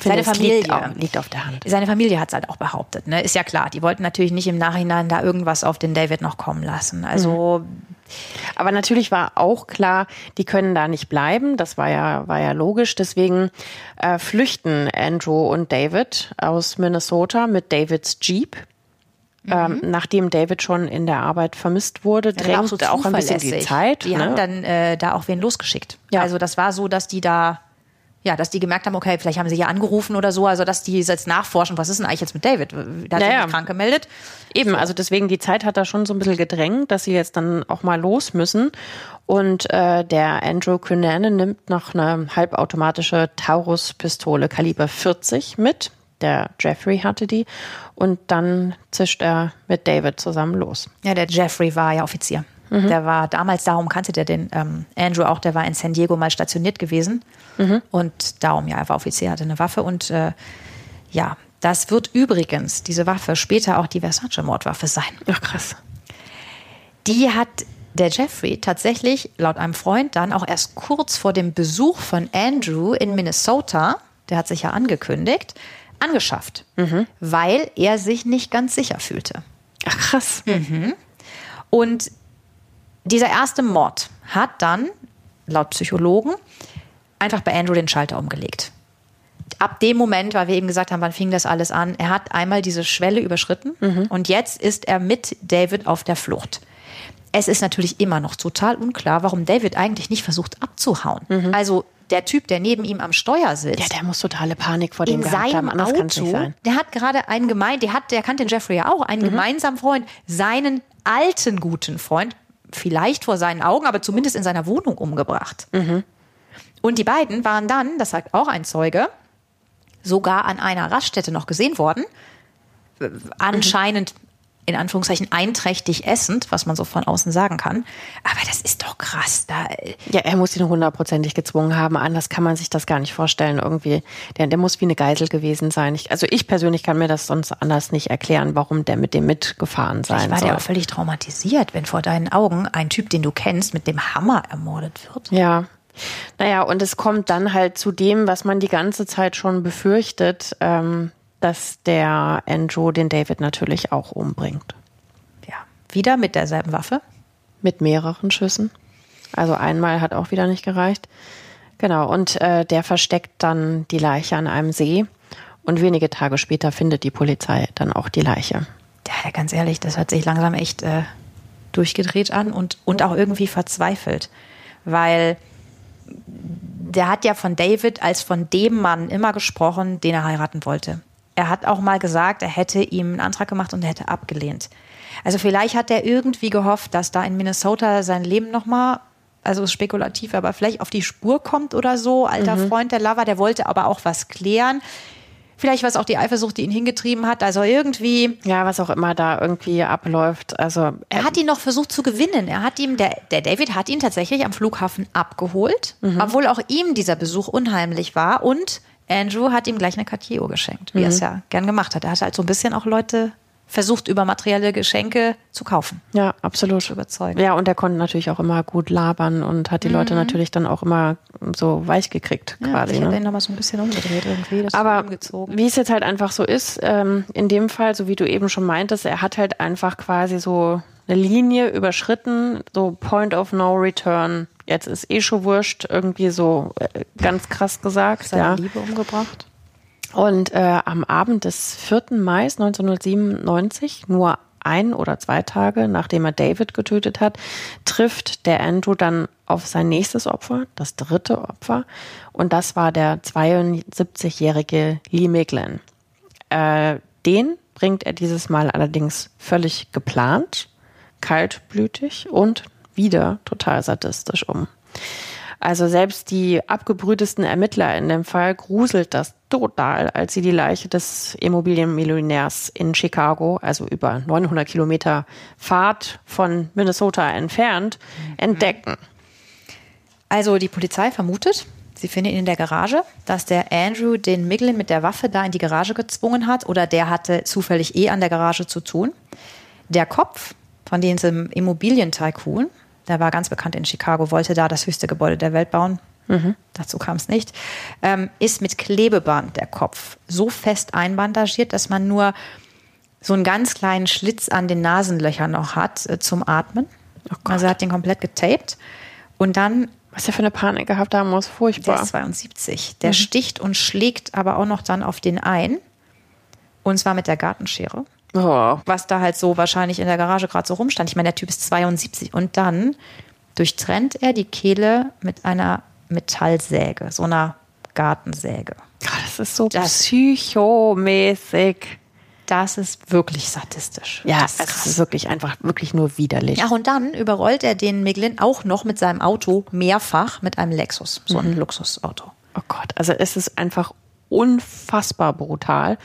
seine Familie liegt, auch, liegt, auf der Hand. Seine Familie hat es halt auch behauptet. Ne? Ist ja klar. Die wollten natürlich nicht im Nachhinein da irgendwas auf den David noch kommen lassen. Also. Mhm. Aber natürlich war auch klar, die können da nicht bleiben. Das war ja, war ja logisch. Deswegen äh, flüchten Andrew und David aus Minnesota mit Davids Jeep. Ähm, mhm. nachdem David schon in der Arbeit vermisst wurde, ja, drängt auch, so auch ein bisschen die Zeit. Die ne? haben dann äh, da auch wen losgeschickt. Ja. Also das war so, dass die da ja, dass die gemerkt haben, okay, vielleicht haben sie hier angerufen oder so, also dass die jetzt nachforschen, was ist denn eigentlich jetzt mit David? Da hat naja. sich krank gemeldet. Eben, so. also deswegen die Zeit hat da schon so ein bisschen gedrängt, dass sie jetzt dann auch mal los müssen. Und äh, der Andrew Cunanan nimmt noch eine halbautomatische Taurus-Pistole Kaliber 40 mit. Der Jeffrey hatte die. Und dann zischt er mit David zusammen los. Ja, der Jeffrey war ja Offizier. Mhm. Der war damals, darum kannte der den ähm, Andrew auch, der war in San Diego mal stationiert gewesen. Mhm. Und darum, ja, er war Offizier, hatte eine Waffe und äh, ja, das wird übrigens, diese Waffe, später auch die Versace-Mordwaffe sein. Ach, krass. Die hat der Jeffrey tatsächlich laut einem Freund dann auch erst kurz vor dem Besuch von Andrew in Minnesota, der hat sich ja angekündigt, angeschafft, mhm. weil er sich nicht ganz sicher fühlte. Ach krass. Mhm. Und dieser erste Mord hat dann, laut Psychologen, einfach bei Andrew den Schalter umgelegt. Ab dem Moment, weil wir eben gesagt haben, wann fing das alles an, er hat einmal diese Schwelle überschritten mhm. und jetzt ist er mit David auf der Flucht. Es ist natürlich immer noch total unklar, warum David eigentlich nicht versucht abzuhauen. Mhm. Also der Typ, der neben ihm am Steuer sitzt. Ja, der muss totale Panik vor dem in gehabt seinem haben. Auto, Der hat gerade einen gemein, der hat, der kannte den Jeffrey ja auch, einen mhm. gemeinsamen Freund, seinen alten guten Freund, vielleicht vor seinen Augen, aber zumindest in seiner Wohnung umgebracht. Mhm. Und die beiden waren dann, das sagt auch ein Zeuge, sogar an einer Raststätte noch gesehen worden. Anscheinend in Anführungszeichen einträchtig essend, was man so von außen sagen kann. Aber das ist doch krass. Da ja, er muss ihn hundertprozentig gezwungen haben. Anders kann man sich das gar nicht vorstellen. Irgendwie, der, der muss wie eine Geisel gewesen sein. Ich, also ich persönlich kann mir das sonst anders nicht erklären, warum der mit dem mitgefahren sein Vielleicht war soll. der auch völlig traumatisiert, wenn vor deinen Augen ein Typ, den du kennst, mit dem Hammer ermordet wird. Ja. Naja, und es kommt dann halt zu dem, was man die ganze Zeit schon befürchtet. Ähm, dass der Andrew den David natürlich auch umbringt. Ja, wieder mit derselben Waffe? Mit mehreren Schüssen. Also einmal hat auch wieder nicht gereicht. Genau, und äh, der versteckt dann die Leiche an einem See. Und wenige Tage später findet die Polizei dann auch die Leiche. Ja, ganz ehrlich, das hat sich langsam echt äh, durchgedreht an und, und auch irgendwie verzweifelt. Weil der hat ja von David als von dem Mann immer gesprochen, den er heiraten wollte. Er hat auch mal gesagt, er hätte ihm einen Antrag gemacht und er hätte abgelehnt. Also vielleicht hat er irgendwie gehofft, dass da in Minnesota sein Leben nochmal, also spekulativ, aber vielleicht auf die Spur kommt oder so. Alter mhm. Freund der Lover, der wollte aber auch was klären. Vielleicht war es auch die Eifersucht, die ihn hingetrieben hat. Also irgendwie. Ja, was auch immer da irgendwie abläuft. Also er hat ihn noch versucht zu gewinnen. Er hat ihm, der, der David hat ihn tatsächlich am Flughafen abgeholt, mhm. obwohl auch ihm dieser Besuch unheimlich war. Und Andrew hat ihm gleich eine Cartier geschenkt, wie mhm. er es ja gern gemacht hat. Er hat halt so ein bisschen auch Leute versucht, über materielle Geschenke zu kaufen. Ja, absolut. Zu überzeugen. Ja, und er konnte natürlich auch immer gut labern und hat die mhm. Leute natürlich dann auch immer so weich gekriegt, ja, quasi. Ich ne? habe den nochmal so ein bisschen umgedreht irgendwie. Aber wie es jetzt halt einfach so ist, ähm, in dem Fall, so wie du eben schon meintest, er hat halt einfach quasi so eine Linie überschritten, so Point of No Return. Jetzt ist eh schon wurscht, irgendwie so äh, ganz krass gesagt. Seine ja. Liebe umgebracht. Und äh, am Abend des 4. Mai 1997, nur ein oder zwei Tage nachdem er David getötet hat, trifft der Andrew dann auf sein nächstes Opfer, das dritte Opfer. Und das war der 72-jährige Lee Miglin. Äh, den bringt er dieses Mal allerdings völlig geplant, kaltblütig und wieder total sadistisch um. Also selbst die abgebrühtesten Ermittler in dem Fall gruselt das total, als sie die Leiche des Immobilienmillionärs in Chicago, also über 900 Kilometer Fahrt von Minnesota entfernt, mhm. entdecken. Also die Polizei vermutet, sie findet ihn in der Garage, dass der Andrew den Miglin mit der Waffe da in die Garage gezwungen hat oder der hatte zufällig eh an der Garage zu tun. Der Kopf von diesem Immobilientycoon, der war ganz bekannt in Chicago, wollte da das höchste Gebäude der Welt bauen. Mhm. Dazu kam es nicht. Ähm, ist mit Klebeband der Kopf so fest einbandagiert, dass man nur so einen ganz kleinen Schlitz an den Nasenlöchern noch hat äh, zum Atmen. Oh also er hat den komplett getaped. Und dann. Was er für eine Panik gehabt haben muss, furchtbar. Der ist 72. Der mhm. sticht und schlägt aber auch noch dann auf den ein. Und zwar mit der Gartenschere. Oh. Was da halt so wahrscheinlich in der Garage gerade so rumstand. Ich meine, der Typ ist 72. Und dann durchtrennt er die Kehle mit einer Metallsäge, so einer Gartensäge. Das ist so das, psychomäßig. Das ist wirklich sadistisch. Ja, das ist, das ist wirklich einfach wirklich nur widerlich. Ja, und dann überrollt er den Miglin auch noch mit seinem Auto mehrfach mit einem Lexus, so ein mhm. Luxusauto. Oh Gott, also es ist einfach unfassbar brutal.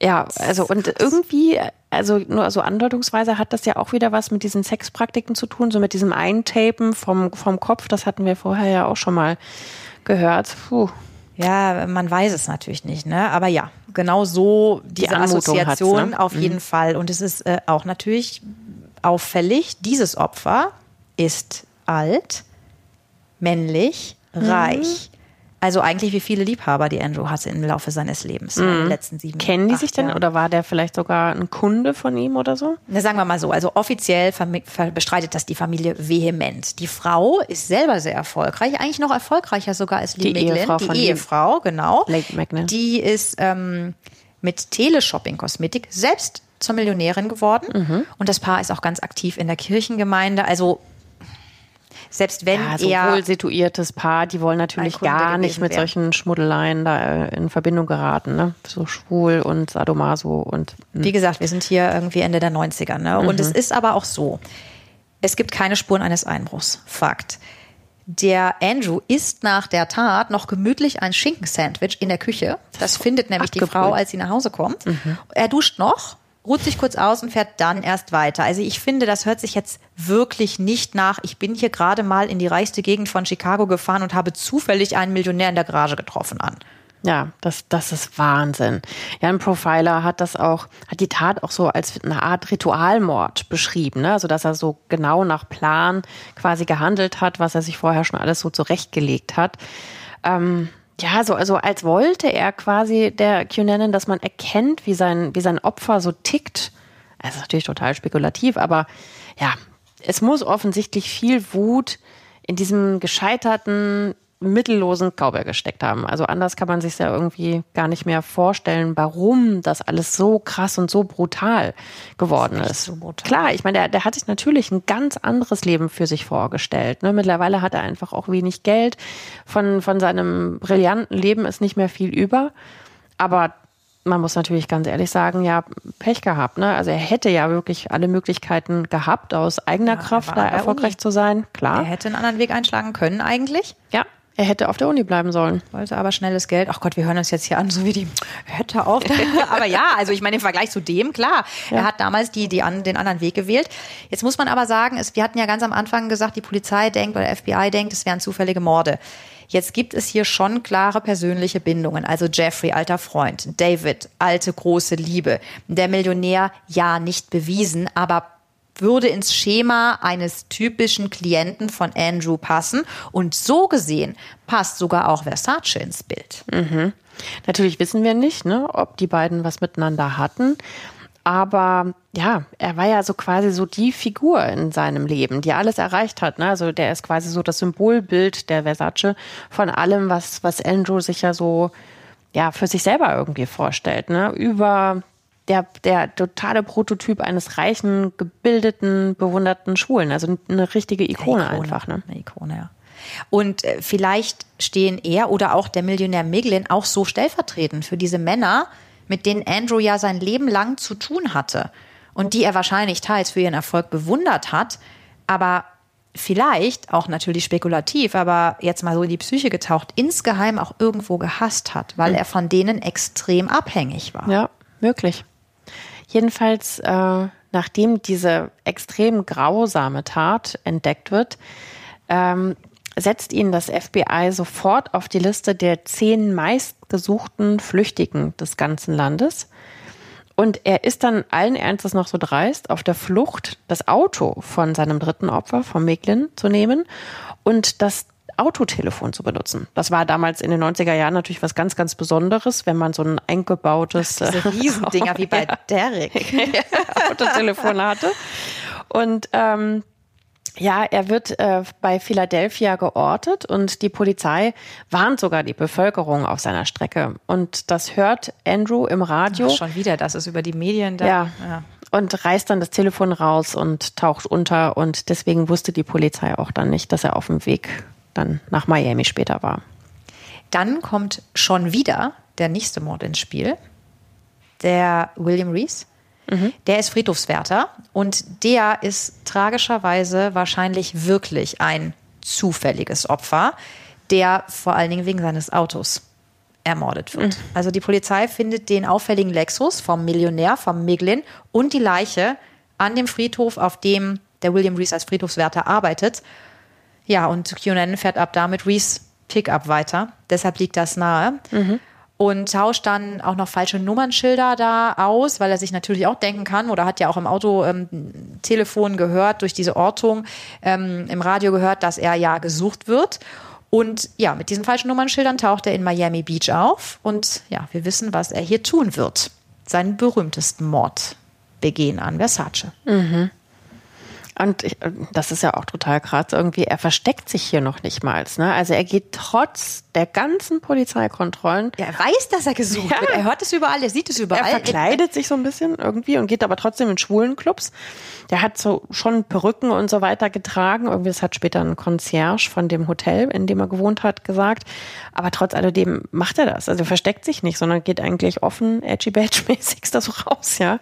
Ja, also und irgendwie, also nur so andeutungsweise hat das ja auch wieder was mit diesen Sexpraktiken zu tun, so mit diesem Eintapen vom, vom Kopf. Das hatten wir vorher ja auch schon mal gehört. Puh. Ja, man weiß es natürlich nicht, ne? Aber ja, genau so diese Die Assoziation ne? auf mhm. jeden Fall. Und es ist äh, auch natürlich auffällig, dieses Opfer ist alt, männlich, mhm. Also eigentlich wie viele Liebhaber die Andrew hatte im Laufe seines Lebens, mhm. in den letzten sieben Kennen die sich denn oder war der vielleicht sogar ein Kunde von ihm oder so? Na, sagen wir mal so, also offiziell bestreitet das die Familie vehement. Die Frau ist selber sehr erfolgreich, eigentlich noch erfolgreicher sogar als Lee die Meglin, Ehefrau die Ehefrau, genau. Lake Magnet. Die ist ähm, mit Teleshopping-Kosmetik selbst zur Millionärin geworden. Mhm. Und das Paar ist auch ganz aktiv in der Kirchengemeinde. Also selbst wenn ja, so er wohl situiertes Paar, die wollen natürlich gar nicht mit wäre. solchen Schmuddeleien da äh, in Verbindung geraten, ne? So schwul und sadomaso und mh. Hm. wie gesagt, wir sind hier irgendwie Ende der 90er, ne? Und mhm. es ist aber auch so. Es gibt keine Spuren eines Einbruchs. Fakt. Der Andrew isst nach der Tat noch gemütlich ein Schinkensandwich in der Küche. Das findet nämlich Abgebrüht. die Frau, als sie nach Hause kommt. Mhm. Er duscht noch ruht sich kurz aus und fährt dann erst weiter. Also ich finde, das hört sich jetzt wirklich nicht nach. Ich bin hier gerade mal in die reichste Gegend von Chicago gefahren und habe zufällig einen Millionär in der Garage getroffen an. Ja, das, das ist Wahnsinn. Ja, ein Profiler hat das auch, hat die Tat auch so als eine Art Ritualmord beschrieben, ne? Also, dass er so genau nach Plan quasi gehandelt hat, was er sich vorher schon alles so zurechtgelegt hat. Ähm, ja, so, also als wollte er quasi der QAnon, dass man erkennt, wie sein, wie sein Opfer so tickt. Das ist natürlich total spekulativ, aber ja, es muss offensichtlich viel Wut in diesem gescheiterten mittellosen Cowboy gesteckt haben. Also anders kann man sich ja irgendwie gar nicht mehr vorstellen, warum das alles so krass und so brutal geworden ist. ist. So brutal. Klar, ich meine, der, der hat sich natürlich ein ganz anderes Leben für sich vorgestellt. Ne? Mittlerweile hat er einfach auch wenig Geld. Von, von seinem brillanten Leben ist nicht mehr viel über. Aber man muss natürlich ganz ehrlich sagen, ja, Pech gehabt. Ne? Also er hätte ja wirklich alle Möglichkeiten gehabt, aus eigener ja, Kraft da erfolgreich Uni. zu sein. Klar. Er hätte einen anderen Weg einschlagen können eigentlich. Ja, Er hätte auf der Uni bleiben sollen. Wollte aber schnelles Geld. Ach Gott, wir hören uns jetzt hier an, so wie die Hütte auf. aber ja, also ich meine, im Vergleich zu dem, klar. Ja. Er hat damals die, die an, den anderen Weg gewählt. Jetzt muss man aber sagen, es, wir hatten ja ganz am Anfang gesagt, die Polizei denkt oder FBI denkt, es wären zufällige Morde. Jetzt gibt es hier schon klare persönliche Bindungen. Also Jeffrey, alter Freund, David, alte große Liebe. Der Millionär, ja, nicht bewiesen, aber würde ins Schema eines typischen Klienten von Andrew passen. Und so gesehen passt sogar auch Versace ins Bild. Mhm. Natürlich wissen wir nicht, ne, ob die beiden was miteinander hatten. Aber ja, er war ja so quasi so die Figur in seinem Leben, die alles erreicht hat. Ne? Also der ist quasi so das Symbolbild der Versace von allem, was, was Andrew sich ja so ja, für sich selber irgendwie vorstellt. Ne? Über der, der totale Prototyp eines reichen, gebildeten, bewunderten Schwulen. Also eine richtige Ikone, Ikone einfach. Ne? Eine Ikone, ja. Und äh, vielleicht stehen er oder auch der Millionär Miglin auch so stellvertretend für diese Männer, mit denen Andrew ja sein Leben lang zu tun hatte und die er wahrscheinlich teils für ihren Erfolg bewundert hat, aber vielleicht auch natürlich spekulativ, aber jetzt mal so in die Psyche getaucht, insgeheim auch irgendwo gehasst hat, weil hm. er von denen extrem abhängig war. Ja, möglich. Jedenfalls, äh, nachdem diese extrem grausame Tat entdeckt wird, ähm, setzt ihn das FBI sofort auf die Liste der zehn meistgesuchten Flüchtigen des ganzen Landes. Und er ist dann allen Ernstes noch so dreist, auf der Flucht das Auto von seinem dritten Opfer, von Meglin, zu nehmen und das Autotelefon zu benutzen. Das war damals in den 90er Jahren natürlich was ganz, ganz Besonderes, wenn man so ein eingebautes Diese Riesendinger wie bei Derek Autotelefon hatte. Und ähm, ja, er wird äh, bei Philadelphia geortet und die Polizei warnt sogar die Bevölkerung auf seiner Strecke. Und das hört Andrew im Radio. Ach, schon wieder, das ist über die Medien da. Ja. ja. Und reißt dann das Telefon raus und taucht unter. Und deswegen wusste die Polizei auch dann nicht, dass er auf dem Weg dann nach Miami später war. Dann kommt schon wieder der nächste Mord ins Spiel. Der William Reese. Mhm. Der ist Friedhofswärter und der ist tragischerweise wahrscheinlich wirklich ein zufälliges Opfer, der vor allen Dingen wegen seines Autos ermordet wird. Mhm. Also die Polizei findet den auffälligen Lexus vom Millionär, vom Miglin und die Leiche an dem Friedhof, auf dem der William Reese als Friedhofswärter arbeitet. Ja, und QAnon fährt ab da mit Reese Pickup weiter. Deshalb liegt das nahe. Mhm. Und tauscht dann auch noch falsche Nummernschilder da aus, weil er sich natürlich auch denken kann oder hat ja auch im Auto ähm, Telefon gehört, durch diese Ortung ähm, im Radio gehört, dass er ja gesucht wird. Und ja, mit diesen falschen Nummernschildern taucht er in Miami Beach auf. Und ja, wir wissen, was er hier tun wird. Seinen berühmtesten Mord begehen an Versace. Mhm. Und ich, das ist ja auch total krass irgendwie. Er versteckt sich hier noch nicht mal. Ne? Also er geht trotz der ganzen Polizeikontrollen. Ja, er weiß, dass er gesucht ja. wird. Er hört es überall, er sieht es überall. Er verkleidet sich so ein bisschen irgendwie und geht aber trotzdem in schwulen Clubs. Der hat so schon Perücken und so weiter getragen. Irgendwie, das hat später ein Concierge von dem Hotel, in dem er gewohnt hat, gesagt. Aber trotz alledem macht er das. Also er versteckt sich nicht, sondern geht eigentlich offen, edgy-badge-mäßig da so raus, ja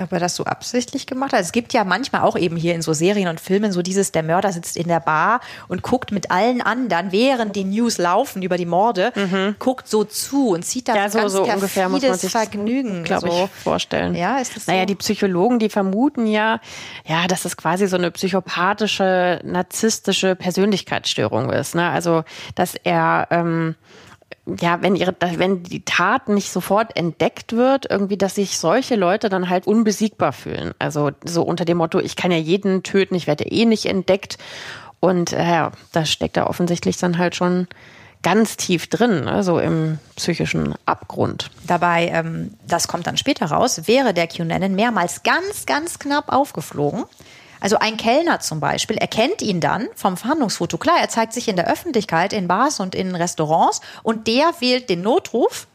ob er das so absichtlich gemacht hat. Es gibt ja manchmal auch eben hier in so Serien und Filmen so dieses, der Mörder sitzt in der Bar und guckt mit allen anderen, während die News laufen über die Morde, mhm. guckt so zu und zieht da ja, so, ganz so ungefähr muss man sich Vergnügen, glaube so. ich, vorstellen. Ja, ist das so? Naja, die Psychologen, die vermuten ja, ja, dass es quasi so eine psychopathische, narzisstische Persönlichkeitsstörung ist. Ne? Also, dass er ähm, ja, wenn ihre, wenn die Tat nicht sofort entdeckt wird, irgendwie, dass sich solche Leute dann halt unbesiegbar fühlen. Also so unter dem Motto, ich kann ja jeden töten, ich werde eh nicht entdeckt. Und äh, ja, da steckt er offensichtlich dann halt schon ganz tief drin, ne, so im psychischen Abgrund. Dabei, ähm, das kommt dann später raus, wäre der Q-Nennen mehrmals ganz, ganz knapp aufgeflogen. Also ein Kellner zum Beispiel erkennt ihn dann vom Verhandlungsfoto. Klar, er zeigt sich in der Öffentlichkeit, in Bars und in Restaurants und der wählt den Notruf.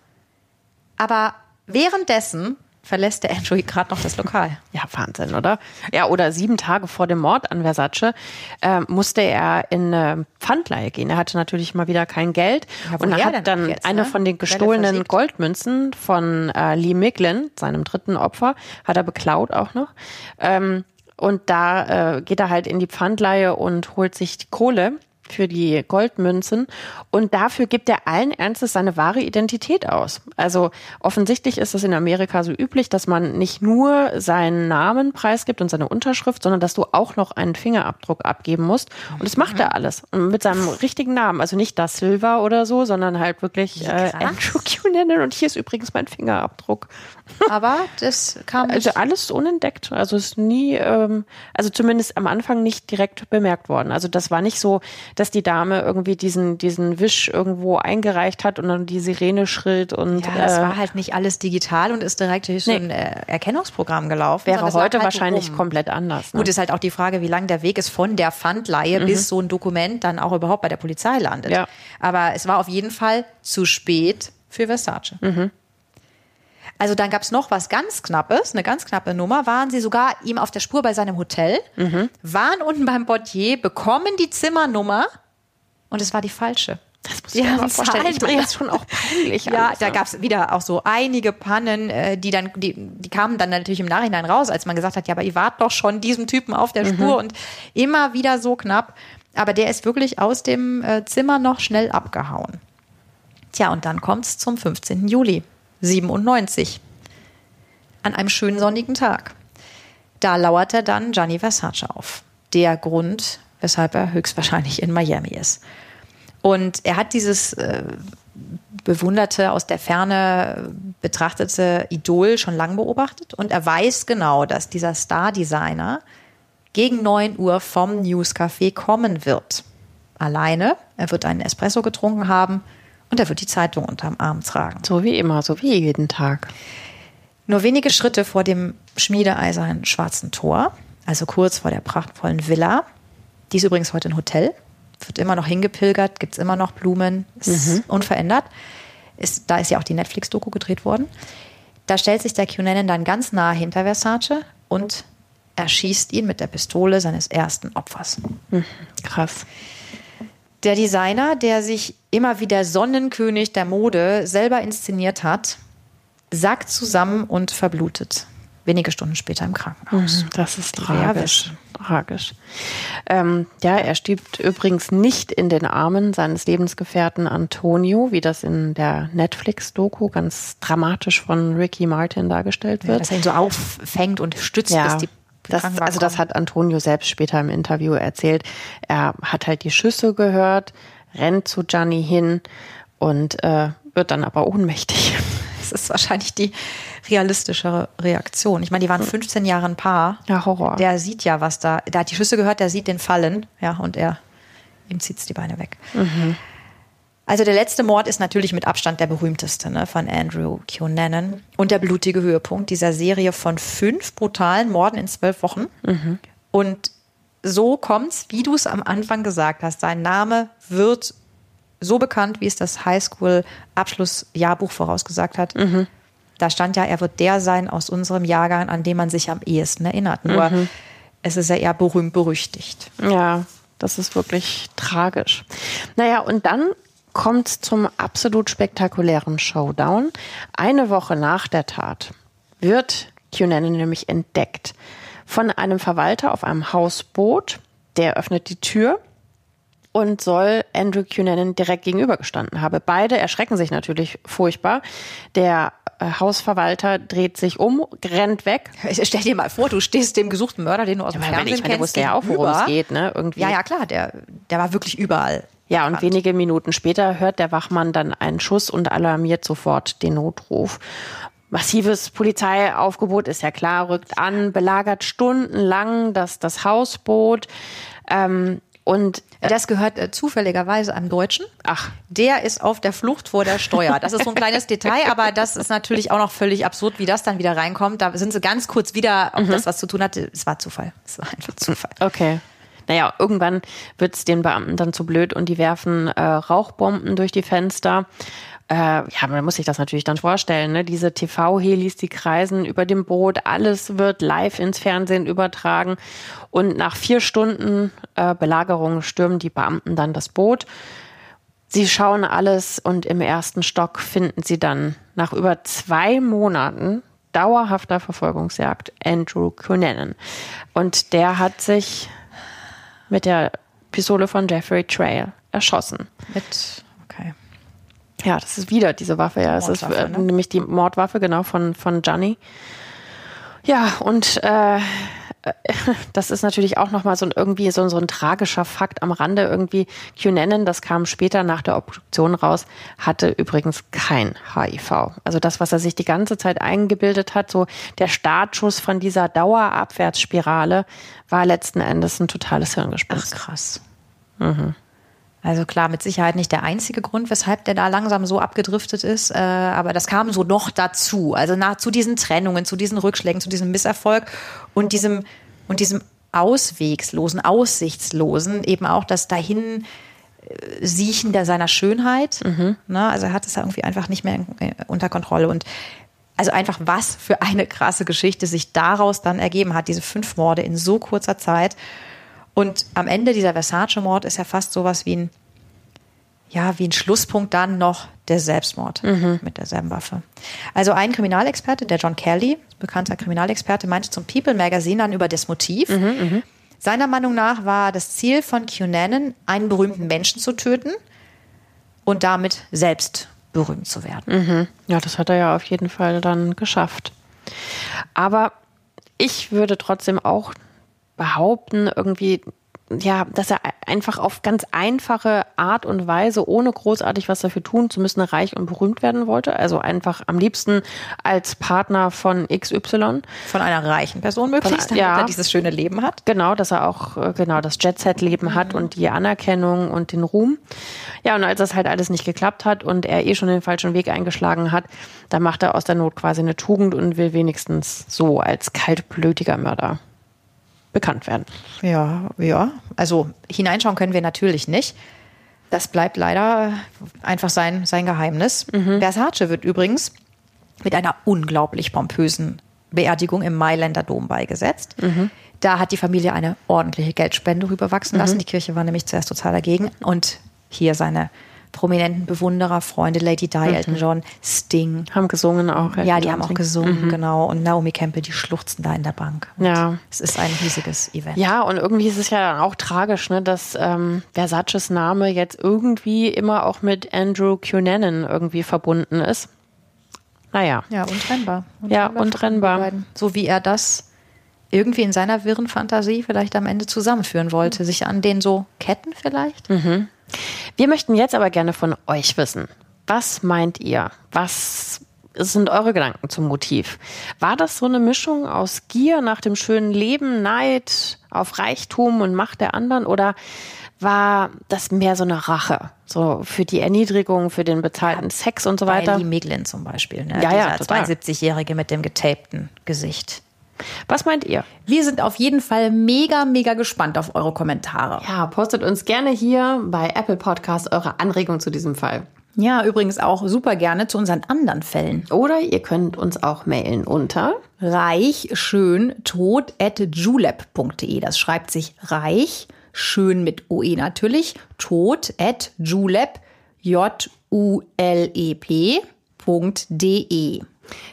Aber währenddessen verlässt der Andrew gerade noch das Lokal. Ja, Wahnsinn, oder? Ja, oder sieben Tage vor dem Mord an Versace äh, musste er in eine Pfandleihe gehen. Er hatte natürlich mal wieder kein Geld ja, und er hat dann jetzt, eine ne? von den gestohlenen Goldmünzen von äh, Lee Miglin, seinem dritten Opfer, hat er beklaut auch noch. Ähm, und da äh, geht er halt in die Pfandleihe und holt sich die Kohle. Für die Goldmünzen. Und dafür gibt er allen Ernstes seine wahre Identität aus. Also offensichtlich ist es in Amerika so üblich, dass man nicht nur seinen Namen preisgibt und seine Unterschrift, sondern dass du auch noch einen Fingerabdruck abgeben musst. Und das macht er alles. Und mit seinem richtigen Namen, also nicht das Silva oder so, sondern halt wirklich äh, Andrew Cunanan. Und hier ist übrigens mein Fingerabdruck. Aber das kam also alles unentdeckt, also ist nie, ähm, also zumindest am Anfang nicht direkt bemerkt worden. Also das war nicht so, dass die Dame irgendwie diesen, diesen Wisch irgendwo eingereicht hat und dann die Sirene schrillt und. Ja, das äh, war halt nicht alles digital und ist direkt durch nee. so ein äh, Erkennungsprogramm gelaufen. Wäre heute halt wahrscheinlich rum. komplett anders. Ne? Gut, ist halt auch die Frage, wie lang der Weg ist von der Pfandleihe mhm. bis so ein Dokument dann auch überhaupt bei der Polizei landet. Ja. Aber es war auf jeden Fall zu spät für Versace. Mhm. Also dann gab es noch was ganz Knappes, eine ganz knappe Nummer, waren sie sogar ihm auf der Spur bei seinem Hotel, mhm. waren unten beim Portier, bekommen die Zimmernummer und es war die falsche. Das muss ich mir mal vorstellen. Ich meine, das schon auch peinlich. ja, alles, da gab es wieder auch so einige Pannen, äh, die dann, die, die kamen dann natürlich im Nachhinein raus, als man gesagt hat, ja, aber ihr wart doch schon diesem Typen auf der mhm. Spur und immer wieder so knapp. Aber der ist wirklich aus dem äh, Zimmer noch schnell abgehauen. Tja, und dann kommt es zum 15. Juli. 97. An einem schönen sonnigen Tag. Da lauert er dann Gianni Versace auf. Der Grund, weshalb er höchstwahrscheinlich in Miami ist. Und er hat dieses äh, bewunderte, aus der Ferne betrachtete Idol schon lange beobachtet und er weiß genau, dass dieser Star-Designer gegen 9 Uhr vom Newscafé kommen wird. Alleine, er wird einen Espresso getrunken haben und er wird die Zeitung unterm Arm tragen. So wie immer, so wie jeden Tag. Nur wenige Schritte vor dem schmiedeeisernen schwarzen Tor, also kurz vor der prachtvollen Villa. Die ist übrigens heute ein Hotel, wird immer noch hingepilgert, gibt es immer noch Blumen, ist mhm. unverändert. Ist, da ist ja auch die Netflix-Doku gedreht worden. Da stellt sich der Cunanan dann ganz nah hinter Versace und erschießt ihn mit der Pistole seines ersten Opfers. Mhm. Krass. Der Designer, der sich immer wieder Sonnenkönig der Mode selber inszeniert hat, sackt zusammen und verblutet. Wenige Stunden später im Krankenhaus. Mhm, das ist tragisch. Tragisch. Ähm, ja, er stirbt übrigens nicht in den Armen seines Lebensgefährten Antonio, wie das in der Netflix-Doku ganz dramatisch von Ricky Martin dargestellt wird. Ja, dass er ihn so auffängt und stützt, ja. bis die das, also das hat Antonio selbst später im Interview erzählt. Er hat halt die Schüsse gehört, rennt zu Gianni hin und äh, wird dann aber ohnmächtig. Das ist wahrscheinlich die realistischere Reaktion. Ich meine, die waren 15 Jahre ein Paar. Ja, Horror. Der sieht ja, was da. Der hat die Schüsse gehört, der sieht den fallen. Ja, und er ihm zieht die Beine weg. Mhm. Also der letzte Mord ist natürlich mit Abstand der berühmteste ne, von Andrew Cunanan und der blutige Höhepunkt dieser Serie von fünf brutalen Morden in zwölf Wochen. Mhm. Und so kommt's, wie du es am Anfang gesagt hast. Sein Name wird so bekannt, wie es das Highschool-Abschlussjahrbuch vorausgesagt hat. Mhm. Da stand ja, er wird der sein aus unserem Jahrgang, an dem man sich am ehesten erinnert. Nur mhm. es ist ja eher berühmt berüchtigt. Ja, das ist wirklich tragisch. Naja, und dann kommt zum absolut spektakulären Showdown. Eine Woche nach der Tat wird Cunanan nämlich entdeckt von einem Verwalter auf einem Hausboot. Der öffnet die Tür und soll Andrew Cunanan direkt gegenübergestanden haben. Beide erschrecken sich natürlich furchtbar. Der äh, Hausverwalter dreht sich um, rennt weg. Stell dir mal vor, du stehst dem gesuchten Mörder, den du aus dem ja, Fernsehen ich meine, kennst, ja auch, worum es geht, ne? Irgendwie. Ja, ja, klar, der, der war wirklich überall. Ja, und wenige Minuten später hört der Wachmann dann einen Schuss und alarmiert sofort den Notruf. Massives Polizeiaufgebot ist ja klar, rückt an, belagert stundenlang das, das Hausboot. Ähm, und äh, das gehört äh, zufälligerweise einem Deutschen. Ach. Der ist auf der Flucht vor der Steuer. Das ist so ein kleines Detail, aber das ist natürlich auch noch völlig absurd, wie das dann wieder reinkommt. Da sind sie ganz kurz wieder, ob mhm. das was zu tun hatte. Es war Zufall. Es war einfach Zufall. Okay. Naja, irgendwann wird es den Beamten dann zu blöd und die werfen äh, Rauchbomben durch die Fenster. Äh, ja, man muss sich das natürlich dann vorstellen. Ne? Diese TV-Helis, die kreisen über dem Boot, alles wird live ins Fernsehen übertragen. Und nach vier Stunden äh, Belagerung stürmen die Beamten dann das Boot. Sie schauen alles und im ersten Stock finden sie dann nach über zwei Monaten dauerhafter Verfolgungsjagd Andrew Cunanan. Und der hat sich mit der Pistole von Jeffrey Trail erschossen. Mit, okay. Ja, das ist wieder diese Waffe, ja. Es ist äh, ne? nämlich die Mordwaffe, genau, von, von Gianni. Ja, und äh, das ist natürlich auch nochmal so ein, irgendwie so, so ein tragischer Fakt am Rande. Irgendwie Cunanan, das kam später nach der Obduktion raus, hatte übrigens kein HIV. Also das, was er sich die ganze Zeit eingebildet hat, so der Startschuss von dieser Dauerabwärtsspirale, war letzten Endes ein totales Hirngespinst. Ach, krass. Mhm. Also klar, mit Sicherheit nicht der einzige Grund, weshalb der da langsam so abgedriftet ist, äh, aber das kam so noch dazu. Also nach, zu diesen Trennungen, zu diesen Rückschlägen, zu diesem Misserfolg und diesem, und diesem auswegslosen, aussichtslosen, eben auch das dahin äh, Siechen der seiner Schönheit. Mhm. Ne? Also er hat es irgendwie einfach nicht mehr äh, unter Kontrolle. Und also einfach was für eine krasse Geschichte sich daraus dann ergeben hat, diese fünf Morde in so kurzer Zeit. Und am Ende dieser Versace-Mord ist ja fast sowas wie ein, ja, wie ein Schlusspunkt dann noch der Selbstmord mhm. mit derselben Waffe. Also ein Kriminalexperte, der John Kelly, bekannter Kriminalexperte, meinte zum People Magazine dann über das Motiv. Mhm, mhm. Seiner Meinung nach war das Ziel von Cunanan, einen berühmten Menschen zu töten und damit selbst berühmt zu werden. Mhm. Ja, das hat er ja auf jeden Fall dann geschafft. Aber ich würde trotzdem auch behaupten, irgendwie, ja, dass er einfach auf ganz einfache Art und Weise, ohne großartig was dafür tun zu müssen, reich und berühmt werden wollte. Also einfach am liebsten als Partner von XY. Von einer reichen Person möglichst, damit ja, er dieses schöne Leben hat. Genau, dass er auch äh, genau das Jet-Set-Leben mhm. hat und die Anerkennung und den Ruhm. Ja, und als das halt alles nicht geklappt hat und er eh schon den falschen Weg eingeschlagen hat, da macht er aus der Not quasi eine Tugend und will wenigstens so als kaltblütiger Mörder bekannt werden. Ja, ja. Also hineinschauen können wir natürlich nicht. Das bleibt leider einfach sein, sein Geheimnis. Mhm. Versace wird übrigens mit einer unglaublich pompösen Beerdigung im Mailänder Dom beigesetzt. Mhm. Da hat die Familie eine ordentliche Geldspende rüberwachsen lassen. Mhm. Die Kirche war nämlich zuerst total dagegen. Und hier seine prominenten Bewunderer, Freunde, Lady Di, mhm. Elton John, Sting. Haben gesungen auch. Ja, die haben auch gesungen, mhm. genau. Und Naomi Campbell, die schluchzen da in der Bank. Und ja. Es ist ein riesiges Event. Ja, und irgendwie ist es ja dann auch tragisch, ne, dass ähm, Versaces Name jetzt irgendwie immer auch mit Andrew Cunanan irgendwie verbunden ist. Naja. Ja, untrennbar. untrennbar ja, untrennbar. So wie er das irgendwie in seiner wirren Fantasie vielleicht am Ende zusammenführen wollte. Sich an den so Ketten vielleicht. Mhm. Wir möchten jetzt aber gerne von euch wissen. Was meint ihr? Was sind eure Gedanken zum Motiv? War das so eine Mischung aus Gier nach dem schönen Leben, Neid auf Reichtum und Macht der anderen oder war das mehr so eine Rache? So für die Erniedrigung, für den bezahlten ja, Sex und so weiter? Lee Miglin zum Beispiel, ne? Ja, ja, Dieser 72-Jährige mit dem getapten Gesicht. Was meint ihr? Wir sind auf jeden Fall mega, mega gespannt auf eure Kommentare. Ja, postet uns gerne hier bei Apple Podcast eure Anregung zu diesem Fall. Ja, übrigens auch super gerne zu unseren anderen Fällen. Oder ihr könnt uns auch mailen unter reich schön tot at julep.de. Das schreibt sich reich schön mit OE natürlich tot at julep j u l e p.de.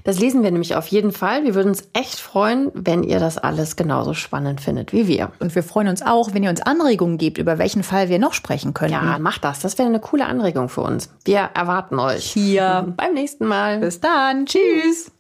Das lesen wir nämlich auf jeden Fall. Wir würden uns echt freuen, wenn ihr das alles genauso spannend findet wie wir. Und wir freuen uns auch, wenn ihr uns Anregungen gebt, über welchen Fall wir noch sprechen können. Ja, macht das. Das wäre eine coole Anregung für uns. Wir erwarten euch. Hier beim nächsten Mal. Bis dann. Tschüss.